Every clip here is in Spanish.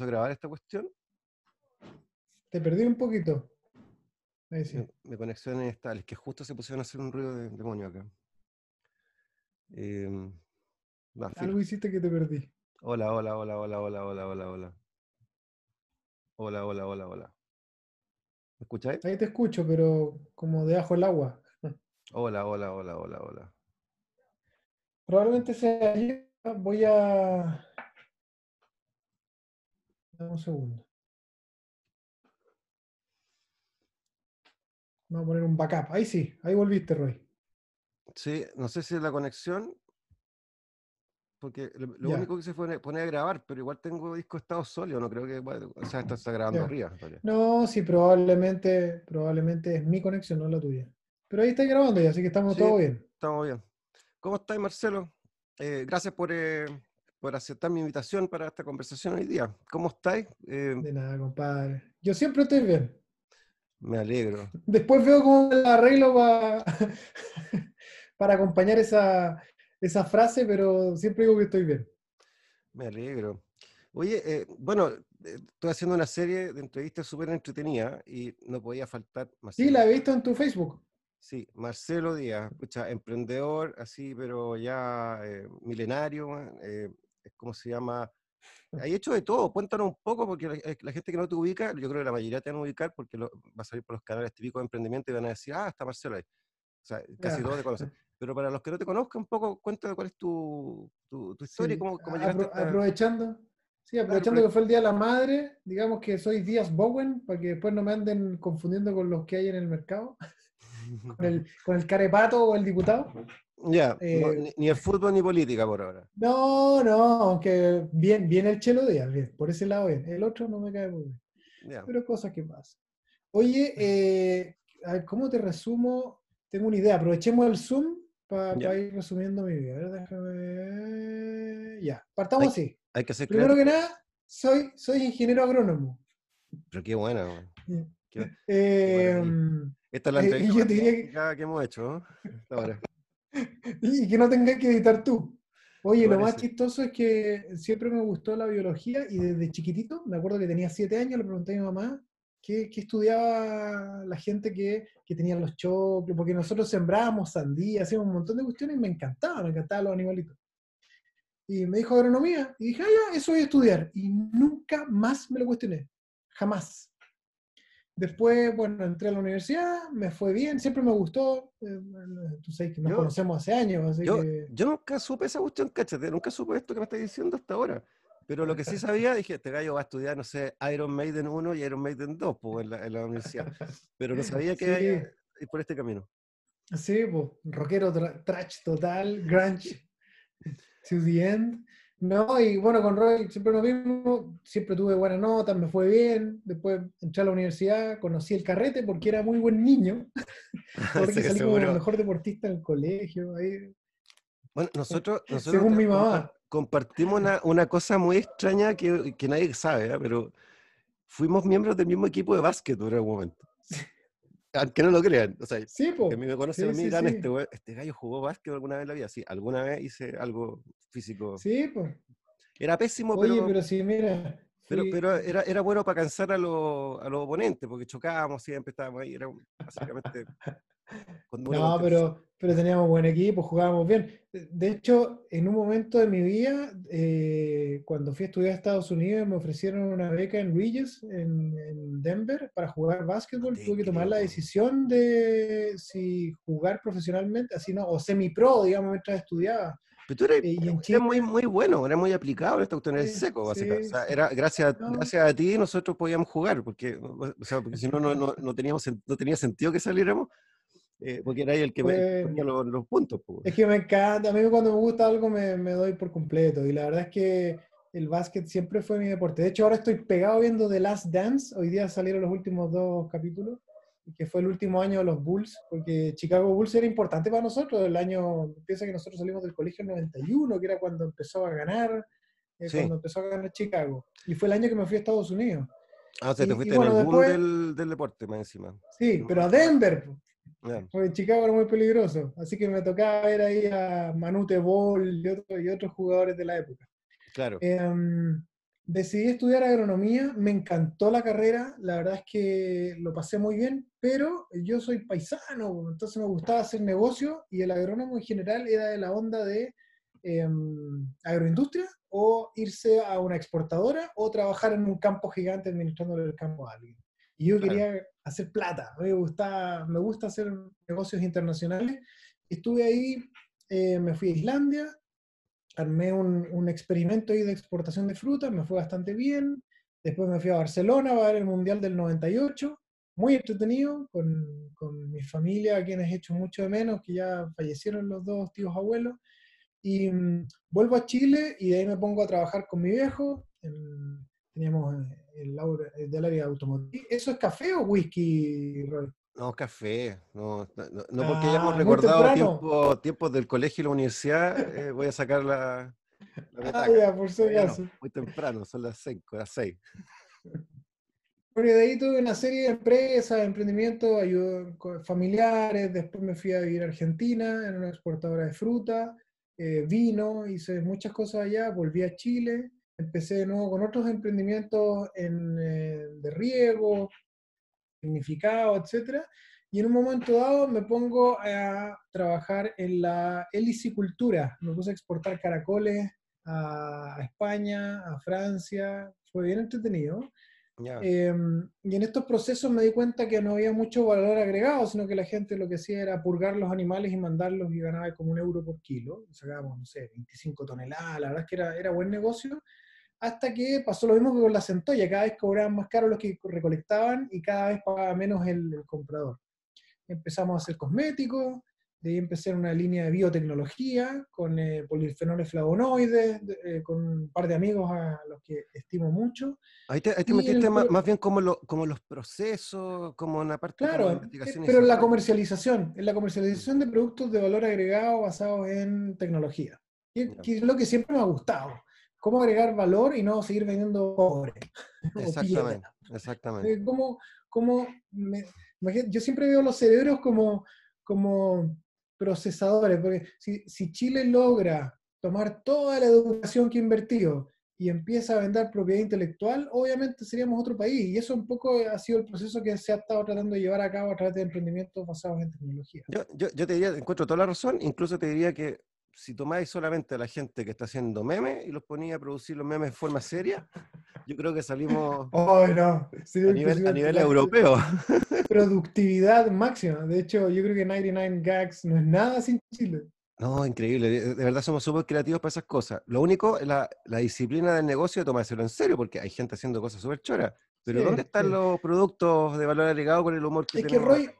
empezó a grabar esta cuestión. Te perdí un poquito. Ahí sí. Mi, conexión es tal, es que justo se pusieron a hacer un ruido de demonio acá. Va, filo. Algo hiciste que te perdí. Hola, hola, hola, hola, hola, hola, hola, hola. Hola, hola, hola, hola. ¿Me escucháis? Ahí te escucho, pero como debajo del agua. Hola, hola, hola, hola, hola. Probablemente sea ayer. Voy a. Dame un segundo. Vamos a poner un backup. Ahí sí, ahí volviste, Roy. Sí, no sé si es la conexión, porque lo, único que se fue pone a grabar, pero igual tengo disco estado sólido, no creo que, bueno, o sea, está grabando Ya. arriba. No, sí, probablemente, probablemente es mi conexión, no la tuya. Pero ahí está grabando ya, así que estamos Sí. todo bien. Estamos bien. ¿Cómo estás, Marcelo? Eh, gracias por, eh, por aceptar mi invitación para esta conversación hoy día. ¿Cómo estáis? Eh, De nada, compadre. Yo siempre estoy bien. me alegro. Después veo cómo la arreglo para, para acompañar esa, esa frase, pero siempre digo que estoy bien. Me alegro. Oye, eh, bueno, eh, estoy haciendo una serie de entrevistas súper entretenida y no podía faltar Sí, la he visto en tu Facebook. Sí, Marcelo Díaz, escucha, emprendedor, así, pero ya eh, milenario, como se llama. Hay hecho de todo, cuéntanos un poco, porque la, eh, la gente que no te ubica, yo creo que la mayoría te van a ubicar porque lo- va a salir por los canales típicos de emprendimiento y van a decir, ah, está Marcelo ahí. O sea, casi todos te conocen. Pero para los que no te conozcan, un poco, cuéntame cuál es tu, tu, tu historia y Sí, cómo, cómo apro- llegaste a esta- aprovechando, sí, aprovechando apro- que fue el Día de la Madre, digamos que soy Díaz Bowen, para que después no me anden confundiendo con los que hay en el mercado, con el, con el carepato o el diputado. Ya, eh, ni, el fútbol ni política por ahora. No, no, aunque bien, bien el Chelo Díaz, bien, por ese lado bien. El otro no me cae muy bien. Pero cosas que pasan. Oye, eh, a ver, ¿cómo te resumo? Tengo una idea, aprovechemos el Zoom para ir resumiendo mi vida. A ver, déjame. Ya, partamos Hay- así. Hay que ser Primero que nada, soy, soy ingeniero agrónomo. Pero qué buena, weón. Qué- Eh, Esta es la Eh, entrevista yo diría que- hemos hecho, ¿no? Ahora. Y que no tengas que editar tú. Oye, lo más chistoso es que siempre me gustó la biología y desde chiquitito, me acuerdo que tenía siete años, le pregunté a mi mamá qué, qué estudiaba la gente que, que tenía los choclos, porque nosotros sembrábamos sandía, hacíamos un montón de cuestiones y me encantaba, me encantaban los animalitos. Y me dijo agronomía y dije, ah, ya, eso voy a estudiar. Y nunca más me lo cuestioné, jamás. Después, bueno, entré a la universidad, me fue bien, siempre me gustó. eh, tú sabes que nos Yo- conocemos hace años, así Yo, que... yo nunca supe esa cuestión, cáchate, nunca supe esto que me estás diciendo hasta ahora. Pero lo que sí sabía, dije, este gallo va a estudiar, no sé, Iron Maiden 1 y Iron Maiden 2 pues, en, la, en la universidad. Pero no sabía que Sí. iba ir por este camino. Sí, pues, rockero tra- trash total, grunge to the end. No, y bueno, con Roy siempre lo mismo, siempre tuve buenas notas, me fue bien. Después entré a la universidad, conocí el carrete porque era muy buen niño. Porque que salí como el mejor deportista en el colegio. Ahí. Bueno, nosotros, nosotros Según mi mamá. compartimos una, una cosa muy extraña que, que nadie sabe, ¿eh? pero fuimos miembros del mismo equipo de básquet en algún momento. Aunque no lo crean. O sea, Sí, que a mí me conocen Sí, a mí, sí, este, güey- este gallo jugó básquet alguna vez en la vida. Sí, alguna vez hice algo físico. Sí, pues. Era pésimo, Oye, pero, pero sí, mira. Pero, pero era, era bueno para cansar a, los a los oponentes, porque chocábamos siempre, estábamos ahí, era básicamente... No, pero, pero teníamos buen equipo, jugábamos bien. De- hecho, en un momento de mi vida, eh, cuando fui a estudiar a Estados Unidos, me ofrecieron una beca en Regis, en, en Denver, para jugar básquetbol. te Tuve que tomar la decisión de si jugar profesionalmente, así no, o semi-pro, digamos, mientras estudiaba. Pero tú eres, eres Chile- muy, muy bueno, eres muy aplicado en esta cuestión, eres seco, básicamente. sí, o sea, era gracias, No. gracias a ti nosotros podíamos jugar, porque, o sea, porque si no, no, no, teníamos, no tenía sentido que saliéramos, eh, porque era ahí el que me- Fue- ponía los, los puntos. po. Es que me encanta, a mí cuando me gusta algo me, me doy por completo y la verdad es que el básquet siempre fue mi deporte. De hecho, ahora estoy pegado viendo The Last Dance, hoy día salieron los últimos dos capítulos, que fue el último año de los Bulls, porque Chicago Bulls era importante para nosotros, el año, piensa que nosotros salimos del colegio en el 91, que era cuando empezó a ganar, eh, Sí. cuando empezó a ganar Chicago, y fue el año que me fui a Estados Unidos. Ah, o sea, y- te fuiste bueno, en el después- del, del deporte, más encima. Sí, pero a Denver, porque Chicago era muy peligroso, así que me tocaba ver ahí a Manute Ball y, otro- y otros jugadores de la época. Claro. Em, decidí estudiar agronomía, me encantó la carrera, la verdad es que lo pasé muy bien, pero yo soy paisano, entonces me gustaba hacer negocio y el agrónomo en general era de la onda de em, agroindustria o irse a una exportadora o trabajar en un campo gigante administrándole el campo a alguien. Y yo quería hacer plata, me gusta, me gusta hacer negocios internacionales. Estuve ahí, eh, me fui a Islandia, armé un, un, experimento ahí de exportación de frutas, me fue bastante bien. Después me fui a Barcelona a ver el Mundial del 98, muy entretenido, con, con mi familia, a quienes he hecho mucho de menos, que ya fallecieron los dos tíos abuelos. Y mm, vuelvo a Chile y de ahí me pongo a trabajar con mi viejo. teníamos el, el, del área automotriz. ¿Eso es café o whisky, Roy? No, café. No, no, no porque ah, recordado tiempos tiempo del colegio y la universidad, eh, voy a sacar la. la ah, ya, por si acaso. muy temprano, son las 5, las 6. Bueno, de ahí tuve una serie de empresas, emprendimientos, familiares. Después me fui a vivir a Argentina, en una exportadora de fruta, eh, vino, hice muchas cosas allá. Volví a Chile, empecé de nuevo con otros emprendimientos en, eh, de riego, significado, etcétera. Y en un momento dado me pongo a trabajar en la helicicultura. Me puse a exportar caracoles a España, a Francia. Fue bien entretenido. Em, y en estos procesos me di cuenta que no había mucho valor agregado, sino que la gente lo que hacía era purgar los animales y mandarlos y ganaba como un euro por kilo. Sacábamos, no sé, 25 toneladas. La verdad es que era, era buen negocio hasta que pasó lo mismo que con la centolla, cada vez cobraban más caro los que recolectaban y cada vez pagaba menos el, comprador. Empezamos a hacer cosméticos, de ahí empecé una línea de biotecnología con eh, polifenoles flavonoides, eh, con un par de amigos a los que estimo mucho. Ahí te, metiste más, bien como, como los procesos, como una parte claro, de investigación. Pero en la comercialización, en la comercialización de productos de valor agregado basados en tecnología. que es lo que siempre me ha gustado cómo agregar valor y no seguir vendiendo pobre. Exactamente, exactamente. Eh, ¿Cómo, cómo yo siempre veo los cerebros como, como procesadores, porque si, si Chile logra tomar toda la educación que ha invertido y empieza a vender propiedad intelectual, obviamente seríamos otro país. Y eso un poco ha sido el proceso que se ha estado tratando de llevar a cabo a través de emprendimientos basados en tecnología. Yo, yo, yo te diría, encuentro toda la razón, incluso te diría que si tomáis solamente a la gente que está haciendo memes y los ponía a producir los memes de forma seria, yo creo que salimos oh, no. a nivel, europeo. Productividad máxima. De hecho, yo creo que 99 Gags no es nada sin Chile. No, increíble. De verdad somos súper creativos para esas cosas. Lo único es la, disciplina del negocio de tomárselo en serio, porque hay gente haciendo cosas súper choras. Pero ¿dónde están los productos de valor agregado con el humor que es Que Roy,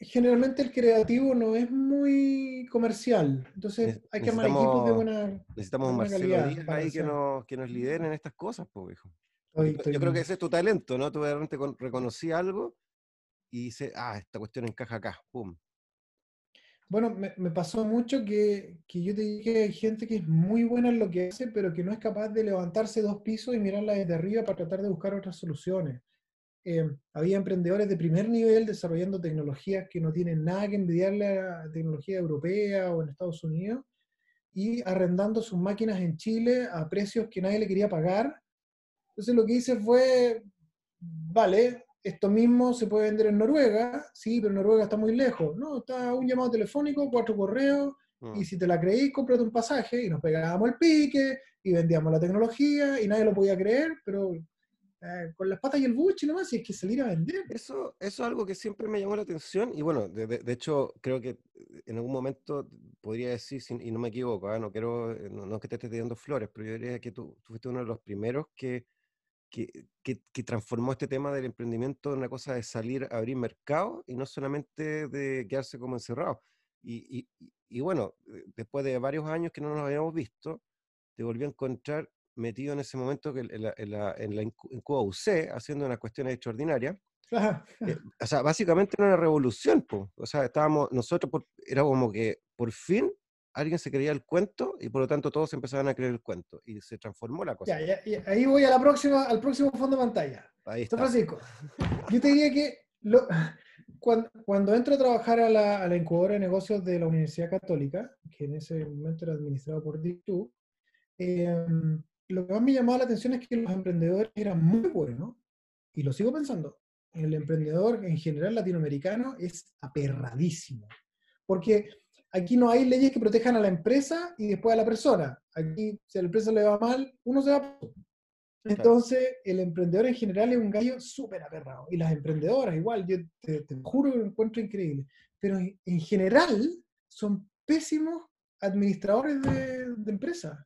generalmente el creativo no es muy comercial. Entonces hay que armar equipos de buena. Necesitamos un Marcelo Díaz ahí que nos, que nos lideren en estas cosas, pues, hijo. Yo, creo que ese es tu talento, ¿no? Tú realmente reconocí algo y dices, ah, esta cuestión encaja acá, pum. Bueno, me, me pasó mucho que, que, yo te dije que hay gente que es muy buena en lo que hace, pero que no es capaz de levantarse dos pisos y mirarla desde arriba para tratar de buscar otras soluciones. Eh, había emprendedores de primer nivel desarrollando tecnologías que no tienen nada que envidiarle a la tecnología europea o en Estados Unidos y arrendando sus máquinas en Chile a precios que nadie le quería pagar. Entonces lo que hice fue, vale, esto mismo se puede vender en Noruega, sí, pero Noruega está muy lejos. No, está un llamado telefónico, cuatro correos, y mm. si te la creí, cómprate un pasaje, y nos pegábamos el pique, y vendíamos la tecnología, y nadie lo podía creer, pero eh, con las patas y el buche nomás, y es que salir a vender. Eso, eso es algo que siempre me llamó la atención, y bueno, de, hecho, creo que en algún momento podría decir, y no me equivoco, ¿ah? no quiero, eh, no, que te esté dando flores, pero yo diría que tú, fuiste uno de los primeros que, que, que, transformó este tema del emprendimiento en una cosa de salir a abrir mercado y no solamente de quedarse como encerrado. Y, y, y bueno, eh, después de varios años que no nos habíamos visto, te volví a encontrar metido en ese momento que en, la, en, la, en, Cuba UC, haciendo unas cuestiones extraordinarias. Eh, o sea, básicamente era una revolución, o sea, estábamos, nosotros era como que por fin alguien se creía el cuento y por lo tanto todos empezaban a creer el cuento y se transformó la cosa. Ya, ya, ahí voy a la próxima, al próximo fondo de pantalla. Ahí está. Francisco, yo te diría que lo, cuando, cuando, entro a trabajar a la, a la, incubadora de negocios de la Universidad Católica, que en ese momento era administrado por DICTU, eh, lo que más me llamó la atención es que los emprendedores eran muy buenos, y lo sigo pensando, el emprendedor en general latinoamericano es aperradísimo, porque aquí no hay leyes que protejan a la empresa y después a la persona. Aquí, si a la empresa le va mal, uno se va. Entonces, el emprendedor en general es un gallo súper aperrado. Y las emprendedoras, igual, yo te, juro que lo encuentro increíble. Pero en, general, son pésimos administradores de, de empresas.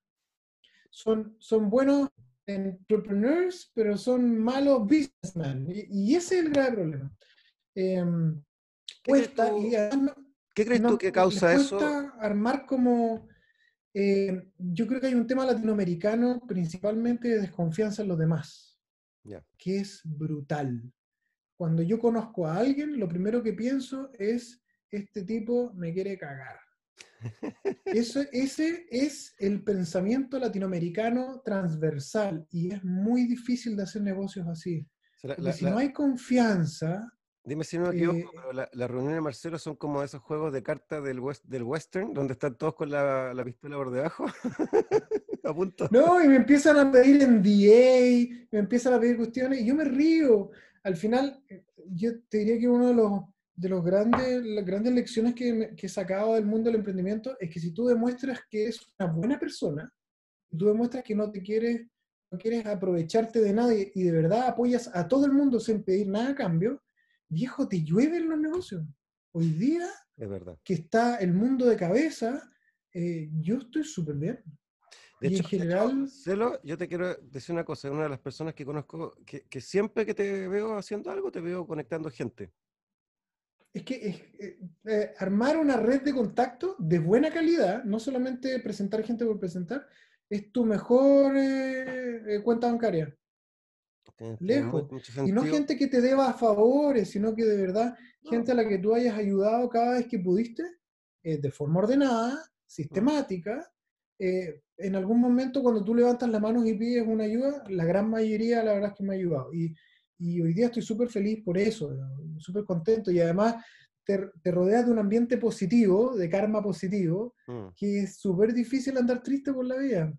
Son, son buenos entrepreneurs, pero son malos businessmen. Y, ese es el grave problema. Em, cuesta, ¿Qué crees tú que causa eso? armar como... Eh, yo creo que hay un tema latinoamericano principalmente de desconfianza en los demás, que es brutal. Cuando yo conozco a alguien, lo primero que pienso es, este tipo me quiere cagar. Eso, ese es el pensamiento latinoamericano transversal y es muy difícil de hacer negocios así. si no hay confianza... Dime si no me equivoco, eh, pero las reuniones de Marcelo son como esos juegos de cartas del, del western, donde están todos con la, pistola por debajo. a punto. No, y me empiezan a pedir en DA, me empiezan a pedir cuestiones, y yo me río. Al final, eh, yo te diría que uno de los de los grandes, las grandes lecciones que, que he sacado del mundo del emprendimiento es que si tú demuestras que eres una buena persona, tú demuestras que no te quieres, no quieres aprovecharte de nadie y de verdad apoyas a todo el mundo sin pedir nada a cambio, viejo, te llueven los negocios. Hoy día, es verdad. que está el mundo de cabeza, eh, yo estoy súper bien. De hecho, en general... Celo, yo te quiero decir una cosa, una de las personas que conozco, que, que siempre que te veo haciendo algo, te veo conectando gente es que eh, eh, armar una red de contacto de buena calidad, no solamente presentar gente por presentar, es tu mejor eh, cuenta bancaria. Lejos. Y no gente que te deba favores, sino que de verdad, gente a la que tú hayas ayudado cada vez que pudiste, de forma ordenada, sistemática. en algún momento cuando tú levantas las manos y pides una ayuda, la gran mayoría la verdad es que me ha ayudado. Y y hoy día estoy súper feliz por eso, súper contento y además te, te, rodeas de un ambiente positivo, de karma positivo, mm. que es súper difícil andar triste por la vida.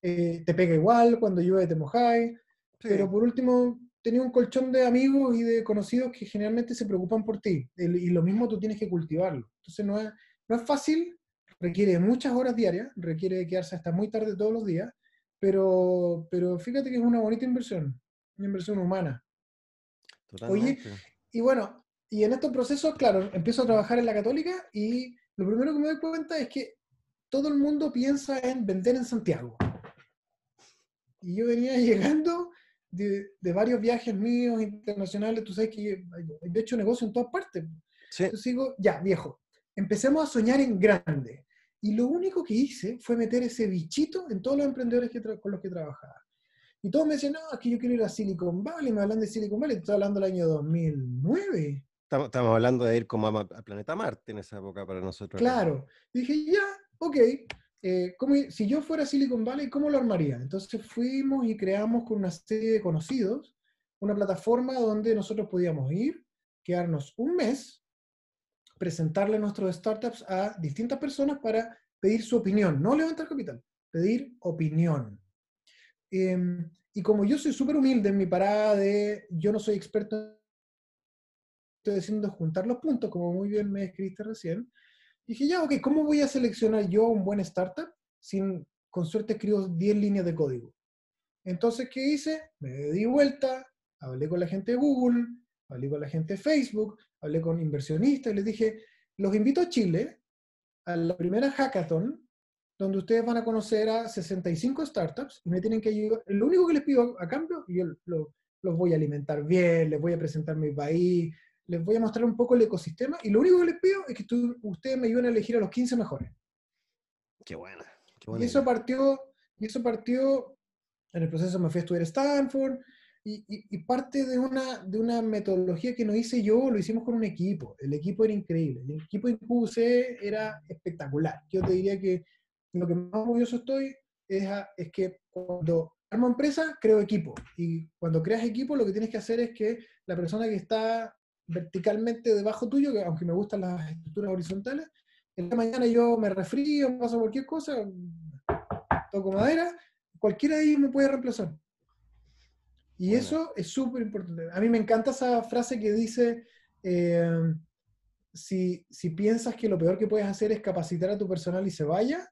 Eh, te pega igual, cuando llueve te mojáis, pero por último tenía un colchón de amigos y de conocidos que generalmente se preocupan por ti y lo mismo tú tienes que cultivarlo. Entonces no es, no es fácil, requiere muchas horas diarias, requiere quedarse hasta muy tarde todos los días, pero, pero fíjate que es una bonita inversión, una inversión humana. Oye, y bueno, y en estos procesos, claro, empiezo a trabajar en la católica y lo primero que me doy cuenta es que todo el mundo piensa en vender en Santiago. Y yo venía llegando de, varios viajes míos internacionales, tú sabes que yo, he hecho negocio en todas partes. Entonces digo, ya, viejo, empecemos a soñar en grande. Y lo único que hice fue meter ese bichito en todos los emprendedores que con los que trabajaba. Y todos me decían, no, es que yo quiero ir a Silicon Valley, me hablan de Silicon Valley, estoy hablando del año 2009. Estamos, hablando de ir como al planeta Marte en esa época para nosotros. Claro. dije, ya, ok. Eh, si yo fuera a Silicon Valley, ¿cómo lo armaría? Entonces fuimos y creamos con una serie de conocidos una plataforma donde nosotros podíamos ir, quedarnos un mes, presentarle nuestros startups a distintas personas para pedir su opinión, no levantar capital, pedir opinión. Em, y como yo soy súper humilde en mi parada de, yo no soy experto, estoy diciendo juntar los puntos, como muy bien me escribiste recién, dije, ya, ok, ¿cómo voy a seleccionar yo un buen startup sin, con suerte escribo 10 líneas de código? Entonces, ¿qué hice? Me di vuelta, hablé con la gente de Google, hablé con la gente de Facebook, hablé con inversionistas y les dije, los invito a Chile a la primera hackathon donde ustedes van a conocer a 65 startups y me tienen que ayudar. Lo único que les pido a, cambio, yo los voy a alimentar bien, les voy a presentar mi país, les voy a mostrar un poco el ecosistema y lo único que les pido es que ustedes me ayuden a elegir a los 15 mejores. Qué buena. y eso partió, y eso partió, en el proceso me fui a estudiar Stanford y, y, parte de una, de una metodología que no hice yo, lo hicimos con un equipo. El equipo era increíble. El equipo en QC era espectacular. Yo te diría que lo que más orgulloso estoy es, es que cuando armo empresa, creo equipo. Y cuando creas equipo, lo que tienes que hacer es que la persona que está verticalmente debajo tuyo, que aunque me gustan las estructuras horizontales, el día de mañana yo me refrío, me pasa cualquier cosa, toco madera, cualquiera de ellos me puede reemplazar. Y eso es súper importante. A mí me encanta esa frase que dice, eh, si, si piensas que lo peor que puedes hacer es capacitar a tu personal y se vaya,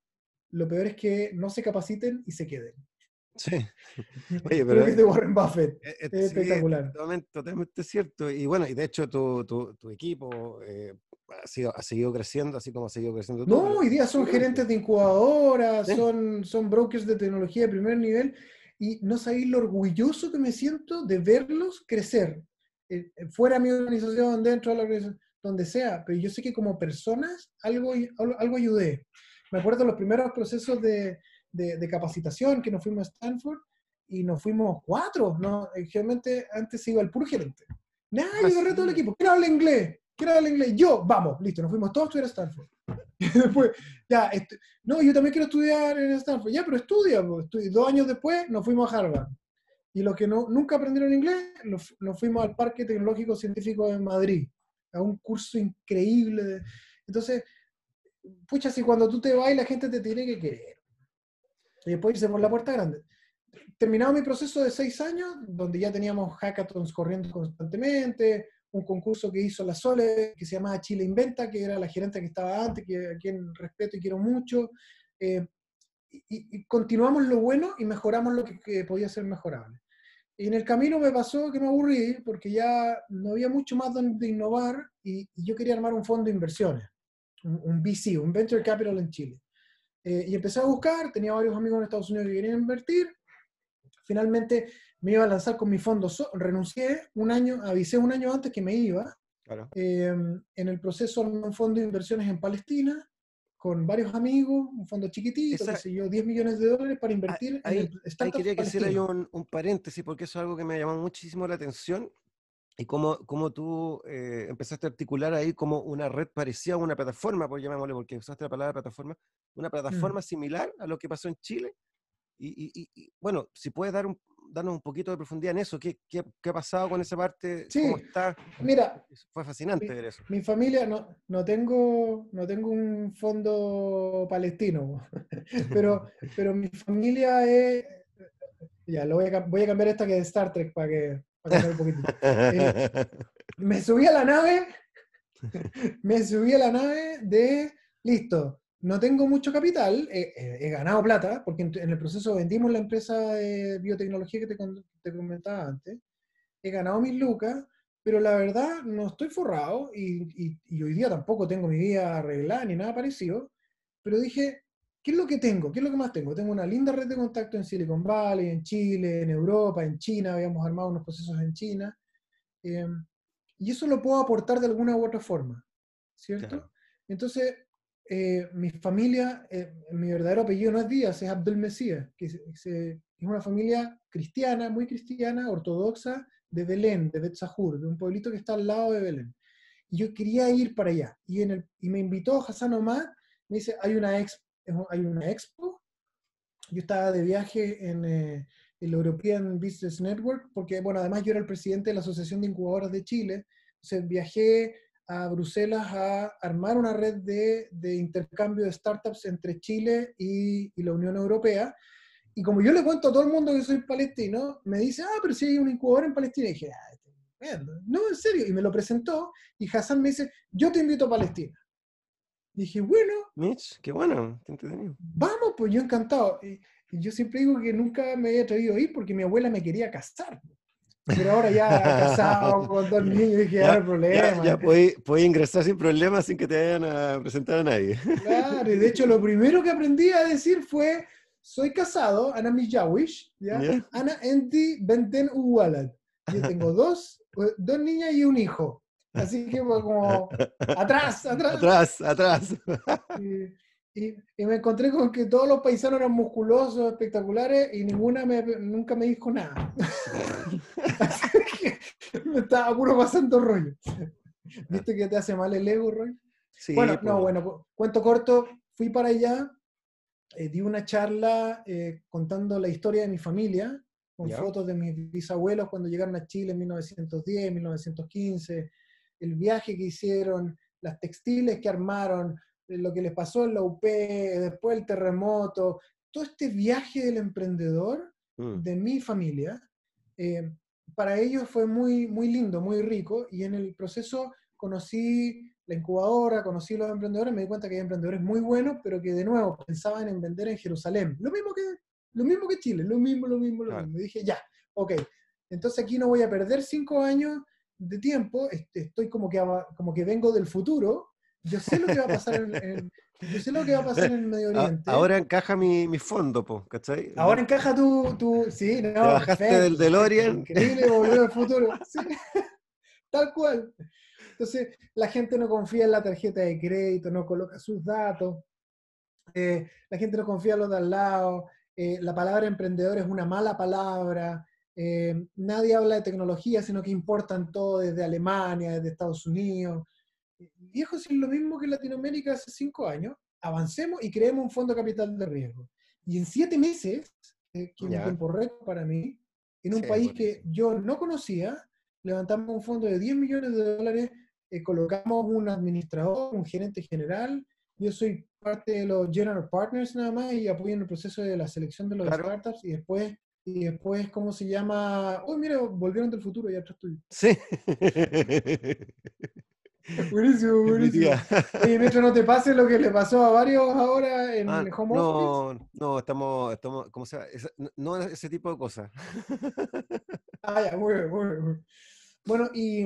lo peor es que no se capaciten y se queden. Sí. Oye, pero. Creo que es de Warren Buffett. Eh, eh, es, espectacular. Totalmente, totalmente, cierto. Y bueno, y de hecho tu, tu, tu equipo eh, ha, sido, ha seguido creciendo, así como ha seguido creciendo. No, hoy día son gerentes de incubadoras, son, son brokers de tecnología de primer nivel. Y no sabéis lo orgulloso que me siento de verlos crecer. fuera de mi organización, dentro de la organización, donde sea. Pero yo sé que como personas algo, algo ayudé. Me acuerdo de los primeros procesos de de, capacitación que nos fuimos a Stanford y nos fuimos cuatro, ¿no? Eh, generalmente antes iba el puro gerente. Nada, yo agarré todo el equipo. ¿Quién habla inglés? ¿Quién habla inglés? Yo, vamos, listo, nos fuimos todos a estudiar a Stanford. después, ya, no, yo también quiero estudiar en Stanford. Ya, pero estudia. Dos años después nos fuimos a Harvard. Y los que no, nunca aprendieron inglés, nos, fuimos al Parque Tecnológico Científico de Madrid, a un curso increíble. Entonces, pucha, si cuando tú te vas la gente te tiene que querer y después irse por la puerta grande. Terminado mi proceso de seis años, donde ya teníamos hackathons corriendo constantemente, un concurso que hizo la Sole, que se llamaba Chile Inventa, que era la gerente que estaba antes, que, a quien respeto y quiero mucho. Eh, y, continuamos lo bueno y mejoramos lo que, podía ser mejorable. Y en el camino me pasó que me aburrí porque ya no había mucho más donde innovar y, yo quería armar un fondo de inversiones, un, un, VC, un Venture Capital en Chile. Eh, y empecé a buscar, tenía varios amigos en Estados Unidos que querían invertir. Finalmente me iba a lanzar con mi fondo, renuncié un año, avisé un año antes que me iba. Em, en el proceso un fondo de inversiones en Palestina, con varios amigos, un fondo chiquitito, que sé yo, 10 millones de dólares para invertir ahí, en el Ahí quería que hiciera yo un, un, paréntesis, porque eso es algo que me llamó muchísimo la atención, y cómo, cómo tú eh, empezaste a articular ahí como una red parecida a una plataforma, por llamémosle, porque usaste la palabra plataforma, una mm. plataforma similar a lo que pasó en Chile. Y, y, bueno, si puedes dar un, darnos un poquito de profundidad en eso, ¿qué, qué, qué ha pasado con esa parte? Sí, ¿Cómo está? Mira, fue fascinante ver eso. Mi familia, no, no, tengo, no tengo un fondo palestino, pero, pero mi familia es... Ya, lo voy a, voy a cambiar esta que es de Star Trek para que, eh, me subí a la nave, me subí a la nave de, listo, no tengo mucho capital, he ganado plata, porque en, el proceso vendimos la empresa de biotecnología que te, comentaba antes, he ganado mis lucas, pero la verdad no estoy forrado y, y, hoy día tampoco tengo mi vida arreglada ni nada parecido, pero dije, ¿Qué es lo que tengo? ¿Qué es lo que más tengo? Tengo una linda red de contacto en Silicon Valley, en Chile, en Europa, en China, habíamos armado unos procesos en China. Em, y eso lo puedo aportar de alguna u otra forma, ¿cierto? Entonces, eh, mi familia, eh, mi verdadero apellido no es Díaz, es Abdul Mesías, que es, una familia cristiana, muy cristiana, ortodoxa, de Belén, de Betzahur, de un pueblito que está al lado de Belén. Y yo quería ir para allá. Y, en el, y me invitó Hassan Omar, me dice, hay una expo hay una expo. Yo estaba de viaje en eh, el European Business Network, porque, bueno, además yo era el presidente de la Asociación de Incubadoras de Chile. Entonces viajé a Bruselas a armar una red de, de intercambio de startups entre Chile y, y, la Unión Europea. Y como yo le cuento a todo el mundo que soy palestino, me dice, ah, pero si hay un incubador en Palestina. Y dije, ah, no, en serio. Y me lo presentó y Hassan me dice, yo te invito a Palestina dije, bueno. Mitch, qué bueno, qué entretenido. Vamos, pues yo encantado. Y, yo siempre digo que nunca me había atrevido a ir porque mi abuela me quería casar. Pero ahora ya casado con dos niños, dije, ya, no hay problema. Ya, ya puedes, ingresar sin problemas sin que te vayan a presentar a nadie. Claro, y de hecho lo primero que aprendí a decir fue, soy casado, Ana Mijawish, ¿ya? Ana Enti Benten Uwalad. Yo tengo dos, dos niñas y un hijo. Así que fue como, atrás, atrás. Atrás, atrás. Y, y, me encontré con que todos los paisanos eran musculosos, espectaculares, y ninguna me, nunca me dijo nada. Así que me estaba puro pasando rollo. ¿Viste que te hace mal el ego, Roy? Sí, bueno, no, bueno, cuento corto, fui para allá, eh, di una charla eh, contando la historia de mi familia, con fotos de mis bisabuelos cuando llegaron a Chile en 1910, 1915, el viaje que hicieron, las textiles que armaron, eh, lo que les pasó en la UP, después el terremoto, todo este viaje del emprendedor Mm. de mi familia, eh, para ellos fue muy, muy lindo, muy rico, y en el proceso conocí la incubadora, conocí los emprendedores, me di cuenta que hay emprendedores muy buenos, pero que de nuevo pensaban en vender en Jerusalén. Lo mismo que, lo mismo que Chile, lo mismo, lo mismo, lo mismo. Y dije, ya, ok, entonces aquí no voy a perder cinco años de tiempo, este, estoy como que, como que vengo del futuro, yo sé lo que va a pasar en, en- yo sé lo que va a pasar en el Medio Oriente. ahora encaja mi, mi fondo, po, ¿cachai? Ahora encaja tu, tu sí, no, Te bajaste perfecto, del DeLorean. Increíble, volvió al futuro. sí, tal cual. Entonces, la gente no confía en la tarjeta de crédito, no coloca sus datos, eh, la gente no confía en los de al lado, eh, la palabra emprendedor es una mala palabra, eh, nadie habla de tecnología, sino que importan todo desde Alemania, desde Estados Unidos. Viejo, si es lo mismo que Latinoamérica hace cinco años, avancemos y creemos un fondo capital de riesgo. Y en siete meses, eh, que es un tiempo récord para mí, en un Sí, país que yo no conocía, levantamos un fondo de 10 millones de dólares, eh, colocamos un administrador, un gerente general, yo soy parte de los general partners nada más y apoyo en el proceso de la selección de los Claro. startups y después, y después, ¿cómo se llama? Uy, mira, volvieron del futuro, ya atrás estoy. Sí. Buenísimo, Es buenísimo. Oye, mientras no te pase lo que le pasó a varios ahora en Ah, el home office. no, no, estamos, estamos, ¿cómo se llama? Esa- no- no ese tipo de cosas. Ah, ya, muy bien, muy bien, muy bien. Bueno, y,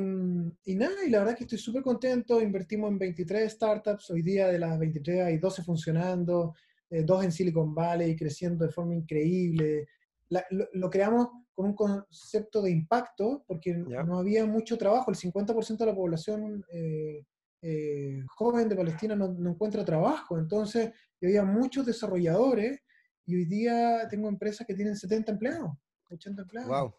y nada, y la verdad que estoy súper contento. Invertimos en 23 startups. Hoy día de las 23 hay 12 funcionando, eh, dos en Silicon Valley, creciendo de forma increíble. La- lo, lo creamos con un concepto de impacto, porque no había mucho trabajo. El 50% de la población eh, eh, joven de Palestina no, no encuentra trabajo. Entonces, había muchos desarrolladores y hoy día tengo empresas que tienen 70 empleados, 80 empleados. Wow.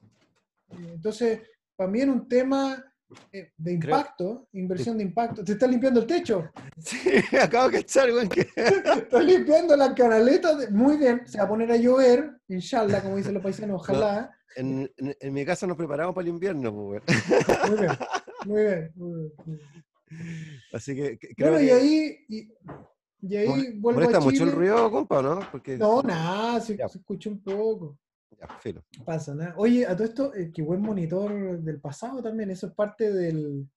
Eh, Entonces, para mí era un tema eh, de Creo- impacto, inversión de impacto. ¿Te estás limpiando el techo? Sí, acabo de cachar, weón, que Estás limpiando la canaleta. de- Muy bien, se va a poner a llover, inshallah, como dicen los paisanos, ojalá. en, en- en mi casa nos preparamos para el invierno, pues. Muy bien, muy bien. Muy bien. Así que que- creo Bueno, y que ahí, y, y ahí vuelvo a mucho el Chile. ruido, compa, ¿no? Porque No, nada, se, se escucha un poco. Ya, filo. No pasa nada. Oye, a todo esto, eh, qué buen monitor del pasado también. Eso es parte del.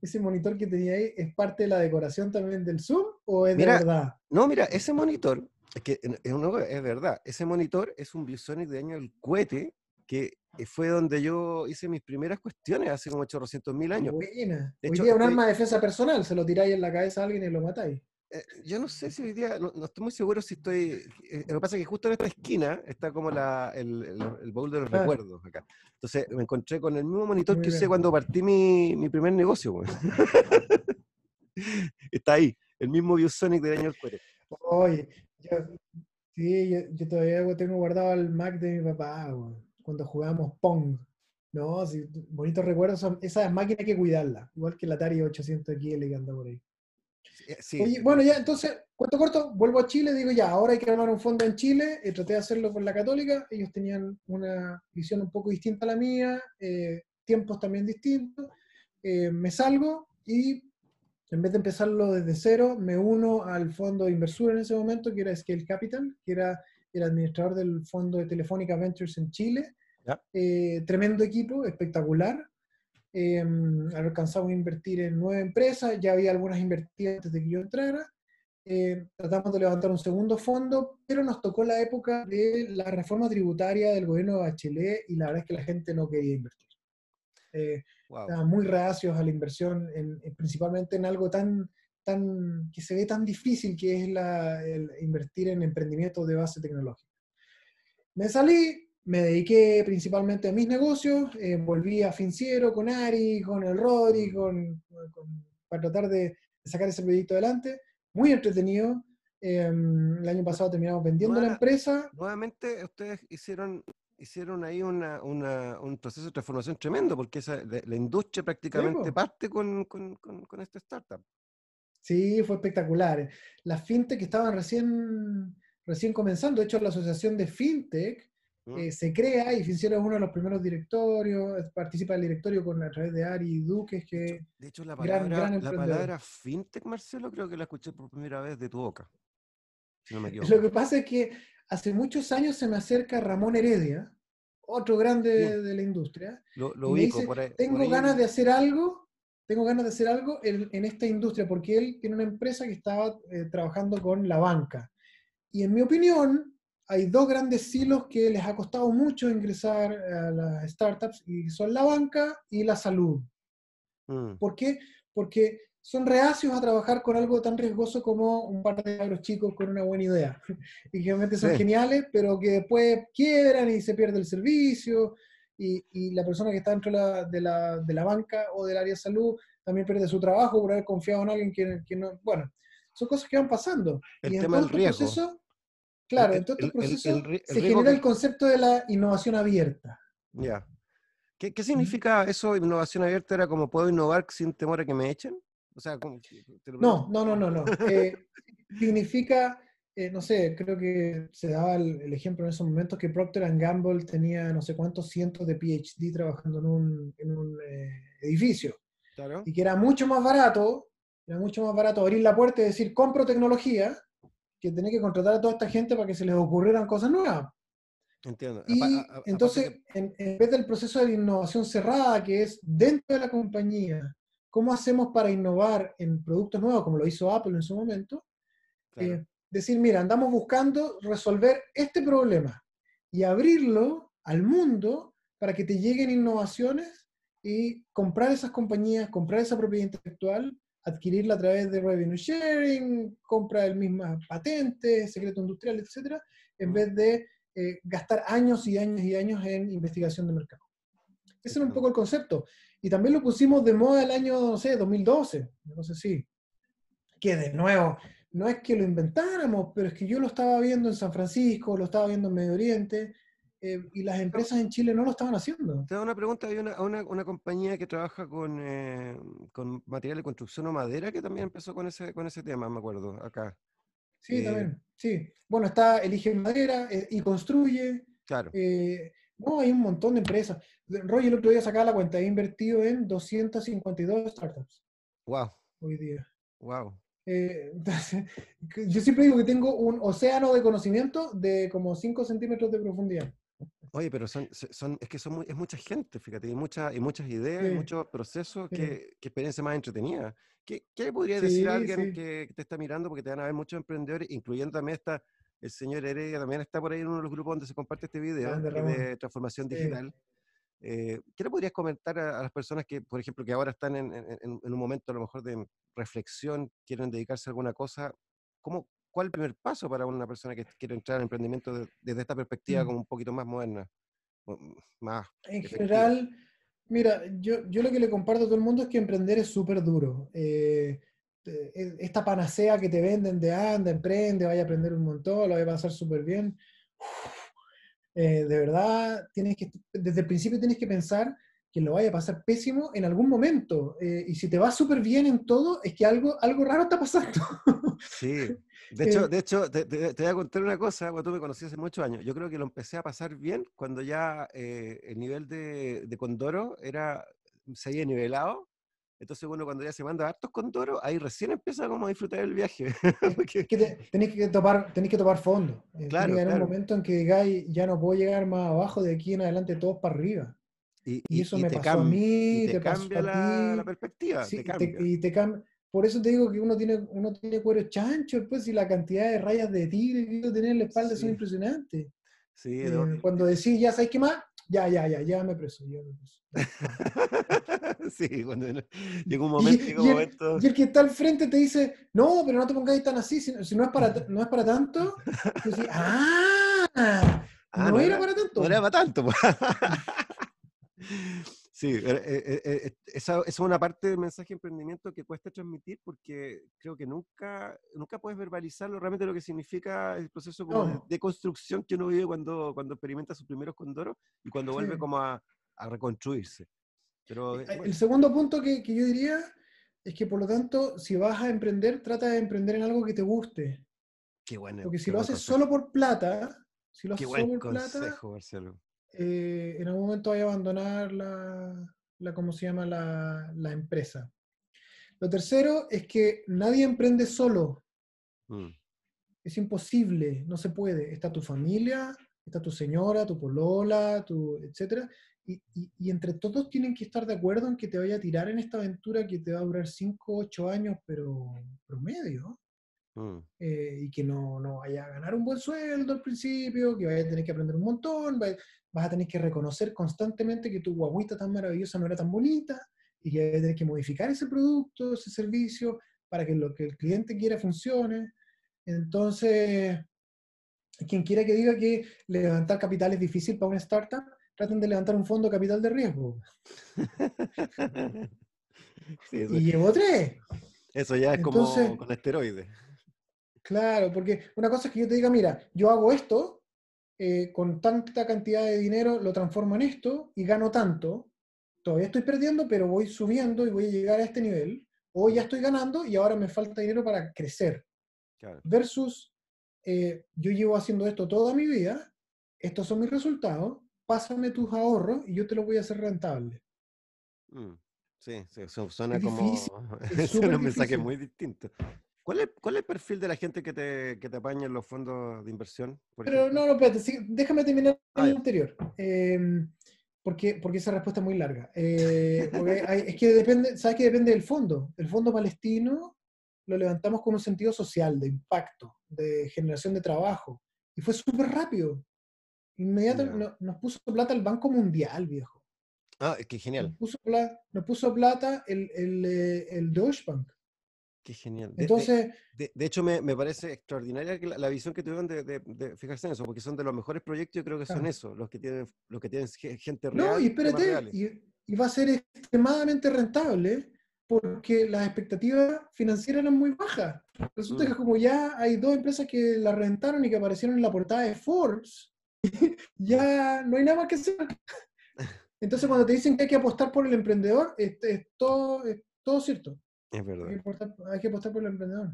Ese monitor que tenía ahí, ¿es parte de la decoración también del Zoom o es Mira, de verdad? No, mira, ese monitor, es que es, verdad, ese monitor es un ViewSonic de año del cohete, que eh, fue donde yo hice mis primeras cuestiones hace como 800 mil años. Buena. De Hoy hecho, día un estoy- arma de defensa personal, se lo tiráis en la cabeza a alguien y lo matáis. Eh, yo no sé si hoy día, no, no estoy muy seguro si estoy. eh, lo que pasa es que justo en esta esquina está como la, el, el, el baúl de los Ah. recuerdos acá. Entonces me encontré con el mismo monitor Muy que usé cuando partí mi, mi primer negocio. está ahí, el mismo ViewSonic del año del cohete. Oye, yo, sí, yo, yo todavía tengo guardado el Mac de mi papá, weón, cuando jugábamos Pong. No, sí, bonitos recuerdos. Son, esa máquina hay que cuidarla, igual que el Atari 800 XL que anda por ahí. Eh, Sí, Oye, bueno, ya, entonces, cuento corto, vuelvo a Chile, digo ya, ahora hay que armar un fondo en Chile, eh, traté de hacerlo con la Católica, ellos tenían una visión un poco distinta a la mía, eh, tiempos también distintos, eh, me salgo y en vez de empezarlo desde cero, me uno al fondo inversor en ese momento, que era Scale Capital, que era el administrador del fondo de Telefónica Ventures en Chile. Eh, tremendo equipo, espectacular, eh, alcanzamos a invertir en nueve empresas, ya había algunas invertidas antes de que yo entrara. Eh, tratamos de levantar un segundo fondo, pero nos tocó la época de la reforma tributaria del gobierno de Bachelet y la verdad es que la gente no quería invertir. Eh, wow. estaban muy reacios a la inversión, en- en- principalmente en algo tan, tan que se ve tan difícil que es la, el invertir en emprendimientos de base tecnológica. Me salí, me dediqué principalmente a mis negocios, eh, volví a Financiero con Ari, con el Rodri, con, con- para tratar de, sacar ese proyecto adelante. Muy entretenido. Eh, el año pasado terminamos vendiendo la empresa. Nuevamente ustedes hicieron hicieron ahí una, una- un proceso de transformación tremendo, porque esa, la, la industria prácticamente parte con, con, con, con esta startup. Sí, fue espectacular. Las fintech estaban recién, recién comenzando. De hecho, la asociación de fintech. Eh, se crea y Financiero es uno de los primeros directorios. Participa del directorio con, a través de Ari Duques, que De hecho, la gran- palabra, gran la emprendedor. palabra fintech, Marcelo, creo que la escuché por primera vez de tu boca. Si no me equivoco. Lo que pasa es que hace muchos años se me acerca Ramón Heredia, otro grande de la industria, Lo, lo y me dice, por ahí. tengo por ganas de hacer algo, tengo ganas de hacer algo en, en esta industria, porque él tiene una empresa que estaba eh, trabajando con la banca. Y en mi opinión, hay dos grandes silos que les ha costado mucho ingresar a las startups, y son la banca y la salud. Mm, ¿Por qué? Porque son reacios a trabajar con algo tan riesgoso como un par de cabros chicos con una buena idea. Y que realmente son Sí. geniales, pero que después quiebran y se pierde el servicio. Y, y la persona que está dentro de la, de, la, de la banca o del área de salud también pierde su trabajo por haber confiado en alguien que, que no. Bueno, son cosas que van pasando. El y en tema del estos riesgo. procesos, claro, El- en todos el- estos el- el se genera que- el concepto de la innovación abierta. Ya. ¿Qué, qué significa eso, innovación abierta? ¿Era como puedo innovar sin temor a que me echen? O sea, como- te lo No, no, no, no, no. Eh, significa, eh, no sé, creo que se daba el, el ejemplo en esos momentos que Procter Gamble tenía no sé cuántos cientos de PhD trabajando en un, en un, eh, edificio Claro. y que era mucho más barato, era mucho más barato abrir la puerta y decir compro tecnología que tener que contratar a toda esta gente para que se les ocurrieran cosas nuevas. Entiendo. Y a- a- entonces, que- en, en vez del proceso de innovación cerrada, que es dentro de la compañía, ¿cómo hacemos para innovar en productos nuevos, como lo hizo Apple en su momento? claro, Eh, decir, mira, andamos buscando resolver este problema y abrirlo al mundo para que te lleguen innovaciones y comprar esas compañías, comprar esa propiedad intelectual, adquirirla a través de revenue sharing, compra del misma patente, secreto industrial, etcétera, en Mm. vez de eh, gastar años y años y años en investigación de mercado. Ese era un poco el concepto. Y también lo pusimos de moda el año, no sé, 2012, no sé si. Que de nuevo, no es que lo inventáramos, pero es que yo lo estaba viendo en San Francisco, lo estaba viendo en Medio Oriente, eh, y las empresas en Chile no lo estaban haciendo. Te hago una pregunta, hay una, una, una compañía que trabaja con, eh, con material de construcción o madera que también empezó con ese, con ese tema, me acuerdo, acá. Sí, Eh, también. Sí. Bueno, está Elige Madera eh, y Construye. Claro. no, hay un montón de empresas. Roger el otro día sacaba la cuenta, he invertido en 252 startups Wow, hoy día. wow. Eh, entonces, yo siempre digo que tengo un océano de conocimiento de como 5 centímetros de profundidad. Oye, pero son, son, es que son es mucha gente, fíjate, y, mucha, y muchas ideas, y Sí. muchos procesos Sí. que, que experiencia más entretenida. ¿Qué, qué podrías Sí, decir a alguien que, te está mirando? Porque te van a ver muchos emprendedores, incluyendo también está el señor Heredia, también está por ahí en uno de los grupos donde se comparte este video de transformación digital. Eh, ¿Qué le podrías comentar a, a las personas que, por ejemplo, que ahora están en- en- en un momento a lo mejor de reflexión, quieren dedicarse a alguna cosa? ¿Cómo, ¿Cuál es el primer paso para una persona que quiere entrar al emprendimiento de- desde esta perspectiva Mm. como un poquito más moderna? mm, Más En efectiva? general, mira, yo, yo lo que le comparto a todo el mundo es que emprender es súper duro. Eh, e- esta panacea que te venden de anda, emprende, vaya a aprender un montón, lo vaya a pasar súper bien. Eh, de verdad, tienes que, desde el principio tienes que pensar que lo vaya a pasar pésimo en algún momento. Eh, y si te va súper bien en todo, es que algo, algo raro está pasando. Sí, de hecho, Eh, de hecho te, te- te voy a contar una cosa, porque tú me conocías hace muchos años. Yo creo que lo empecé a pasar bien cuando ya eh, el nivel de, de Condoro era, se había nivelado. Entonces, bueno, cuando ya se manda hartos Condoro, ahí recién empieza como a disfrutar el viaje. Porque- Es que te- tenéis que topar, tenéis que topar fondo. Eh, Claro, que haber claro. un momento en que digáis, ya no puedo llegar más abajo, de aquí en adelante todos para arriba. y, Y eso me te pasó a mí, y te, te pasó cambia a la, la ti. perspectiva, Sí, te y te- cambia. Y Por eso te digo que uno tiene, uno tiene cuero chancho, pues, y la cantidad de rayas de tigre que tiene en la espalda Sí. son impresionantes. Sí, Eh, no, y- cuando decís, ya sabes qué más, ya, ya, ya, llévame preso, llévame preso. sí, cuando llega un Y, momento, llega un y el, momento. y el que está al frente te dice, no, pero no te pongáis tan así, si, si no, es para, no es para tanto. tú decís, ah, Ah, no, era, para tanto. No era para tanto. Sí, eh, eh, eh, eh, esa, esa es una parte del mensaje de emprendimiento que cuesta transmitir porque creo que nunca, nunca puedes verbalizarlo realmente lo que significa el proceso como de, No. de construcción que uno vive cuando, cuando experimenta sus primeros condoros y cuando vuelve Sí. como a, a reconstruirse. Pero, eh, El bueno, segundo punto que, que yo diría es que, por lo tanto, si vas a emprender, trata de emprender en algo que te guste. qué bueno. Porque si qué lo haces consejo. solo por plata, si lo Qué haces buen solo por plata, consejo, Marcelo. Eh, en algún momento vas a abandonar la, la ¿cómo se llama? La, la empresa. Lo tercero es que nadie emprende solo. Mm, es imposible, no se puede. Está tu familia, está tu señora, tu polola, tu, etcétera, y, y, entre todos tienen que estar de acuerdo en que te vaya a tirar en esta aventura que te va a durar 5, 8 años, pero promedio, mm. eh, y que no, no vaya a ganar un buen sueldo al principio, que vaya a tener que aprender un montón, vas a tener que reconocer constantemente que tu guaguita tan maravillosa no era tan bonita, y que vas a tener que modificar ese producto, ese servicio, para que lo que el cliente quiera funcione. Entonces, quien quiera que diga que levantar capital es difícil para una startup, traten de levantar un fondo capital de riesgo. y llevo tres. Eso ya es como con esteroides. Claro, porque una cosa es que yo te diga, mira, yo hago esto, eh, con tanta cantidad de dinero lo transformo en esto y gano tanto. Todavía estoy perdiendo, pero voy subiendo y voy a llegar a este nivel. O ya estoy ganando y ahora me falta dinero para crecer. Versus, eh, yo llevo haciendo esto toda mi vida, estos son mis resultados, pásame tus ahorros y yo te lo voy a hacer rentable. Mm, sí, sí, suena como es un mensaje muy distinto. ¿Cuál es, ¿Cuál es, el perfil de la gente que te, que te apaña en los fondos de inversión? Pero no, no, espérate, déjame terminar ah, el anterior. Em, porque, porque esa respuesta es muy larga. Eh, es que depende, ¿sabes que depende del fondo? El fondo palestino lo levantamos con un sentido social, de impacto, de generación de trabajo. Y fue súper rápido. Inmediatamente nos puso plata el Banco Mundial, viejo. Ah, qué genial. Nos puso plata, nos puso plata el, el, eh, el Deutsche Bank. Qué genial. Entonces, de, de, hecho, me, me, parece extraordinaria la, visión que tuvieron de, fijarse en eso, porque son de los mejores proyectos, yo creo que son eso, los que tienen, los que tienen gente real. No, y espérate, y, y, va a ser extremadamente rentable porque las expectativas financieras eran muy bajas. Resulta que mm. como ya hay dos empresas que la rentaron y que aparecieron en la portada de Forbes, ya no hay nada más que hacer. Entonces, cuando te dicen que hay que apostar por el emprendedor, es, todo, todo cierto. Es verdad. Hay que, apostar, por el emprendedor.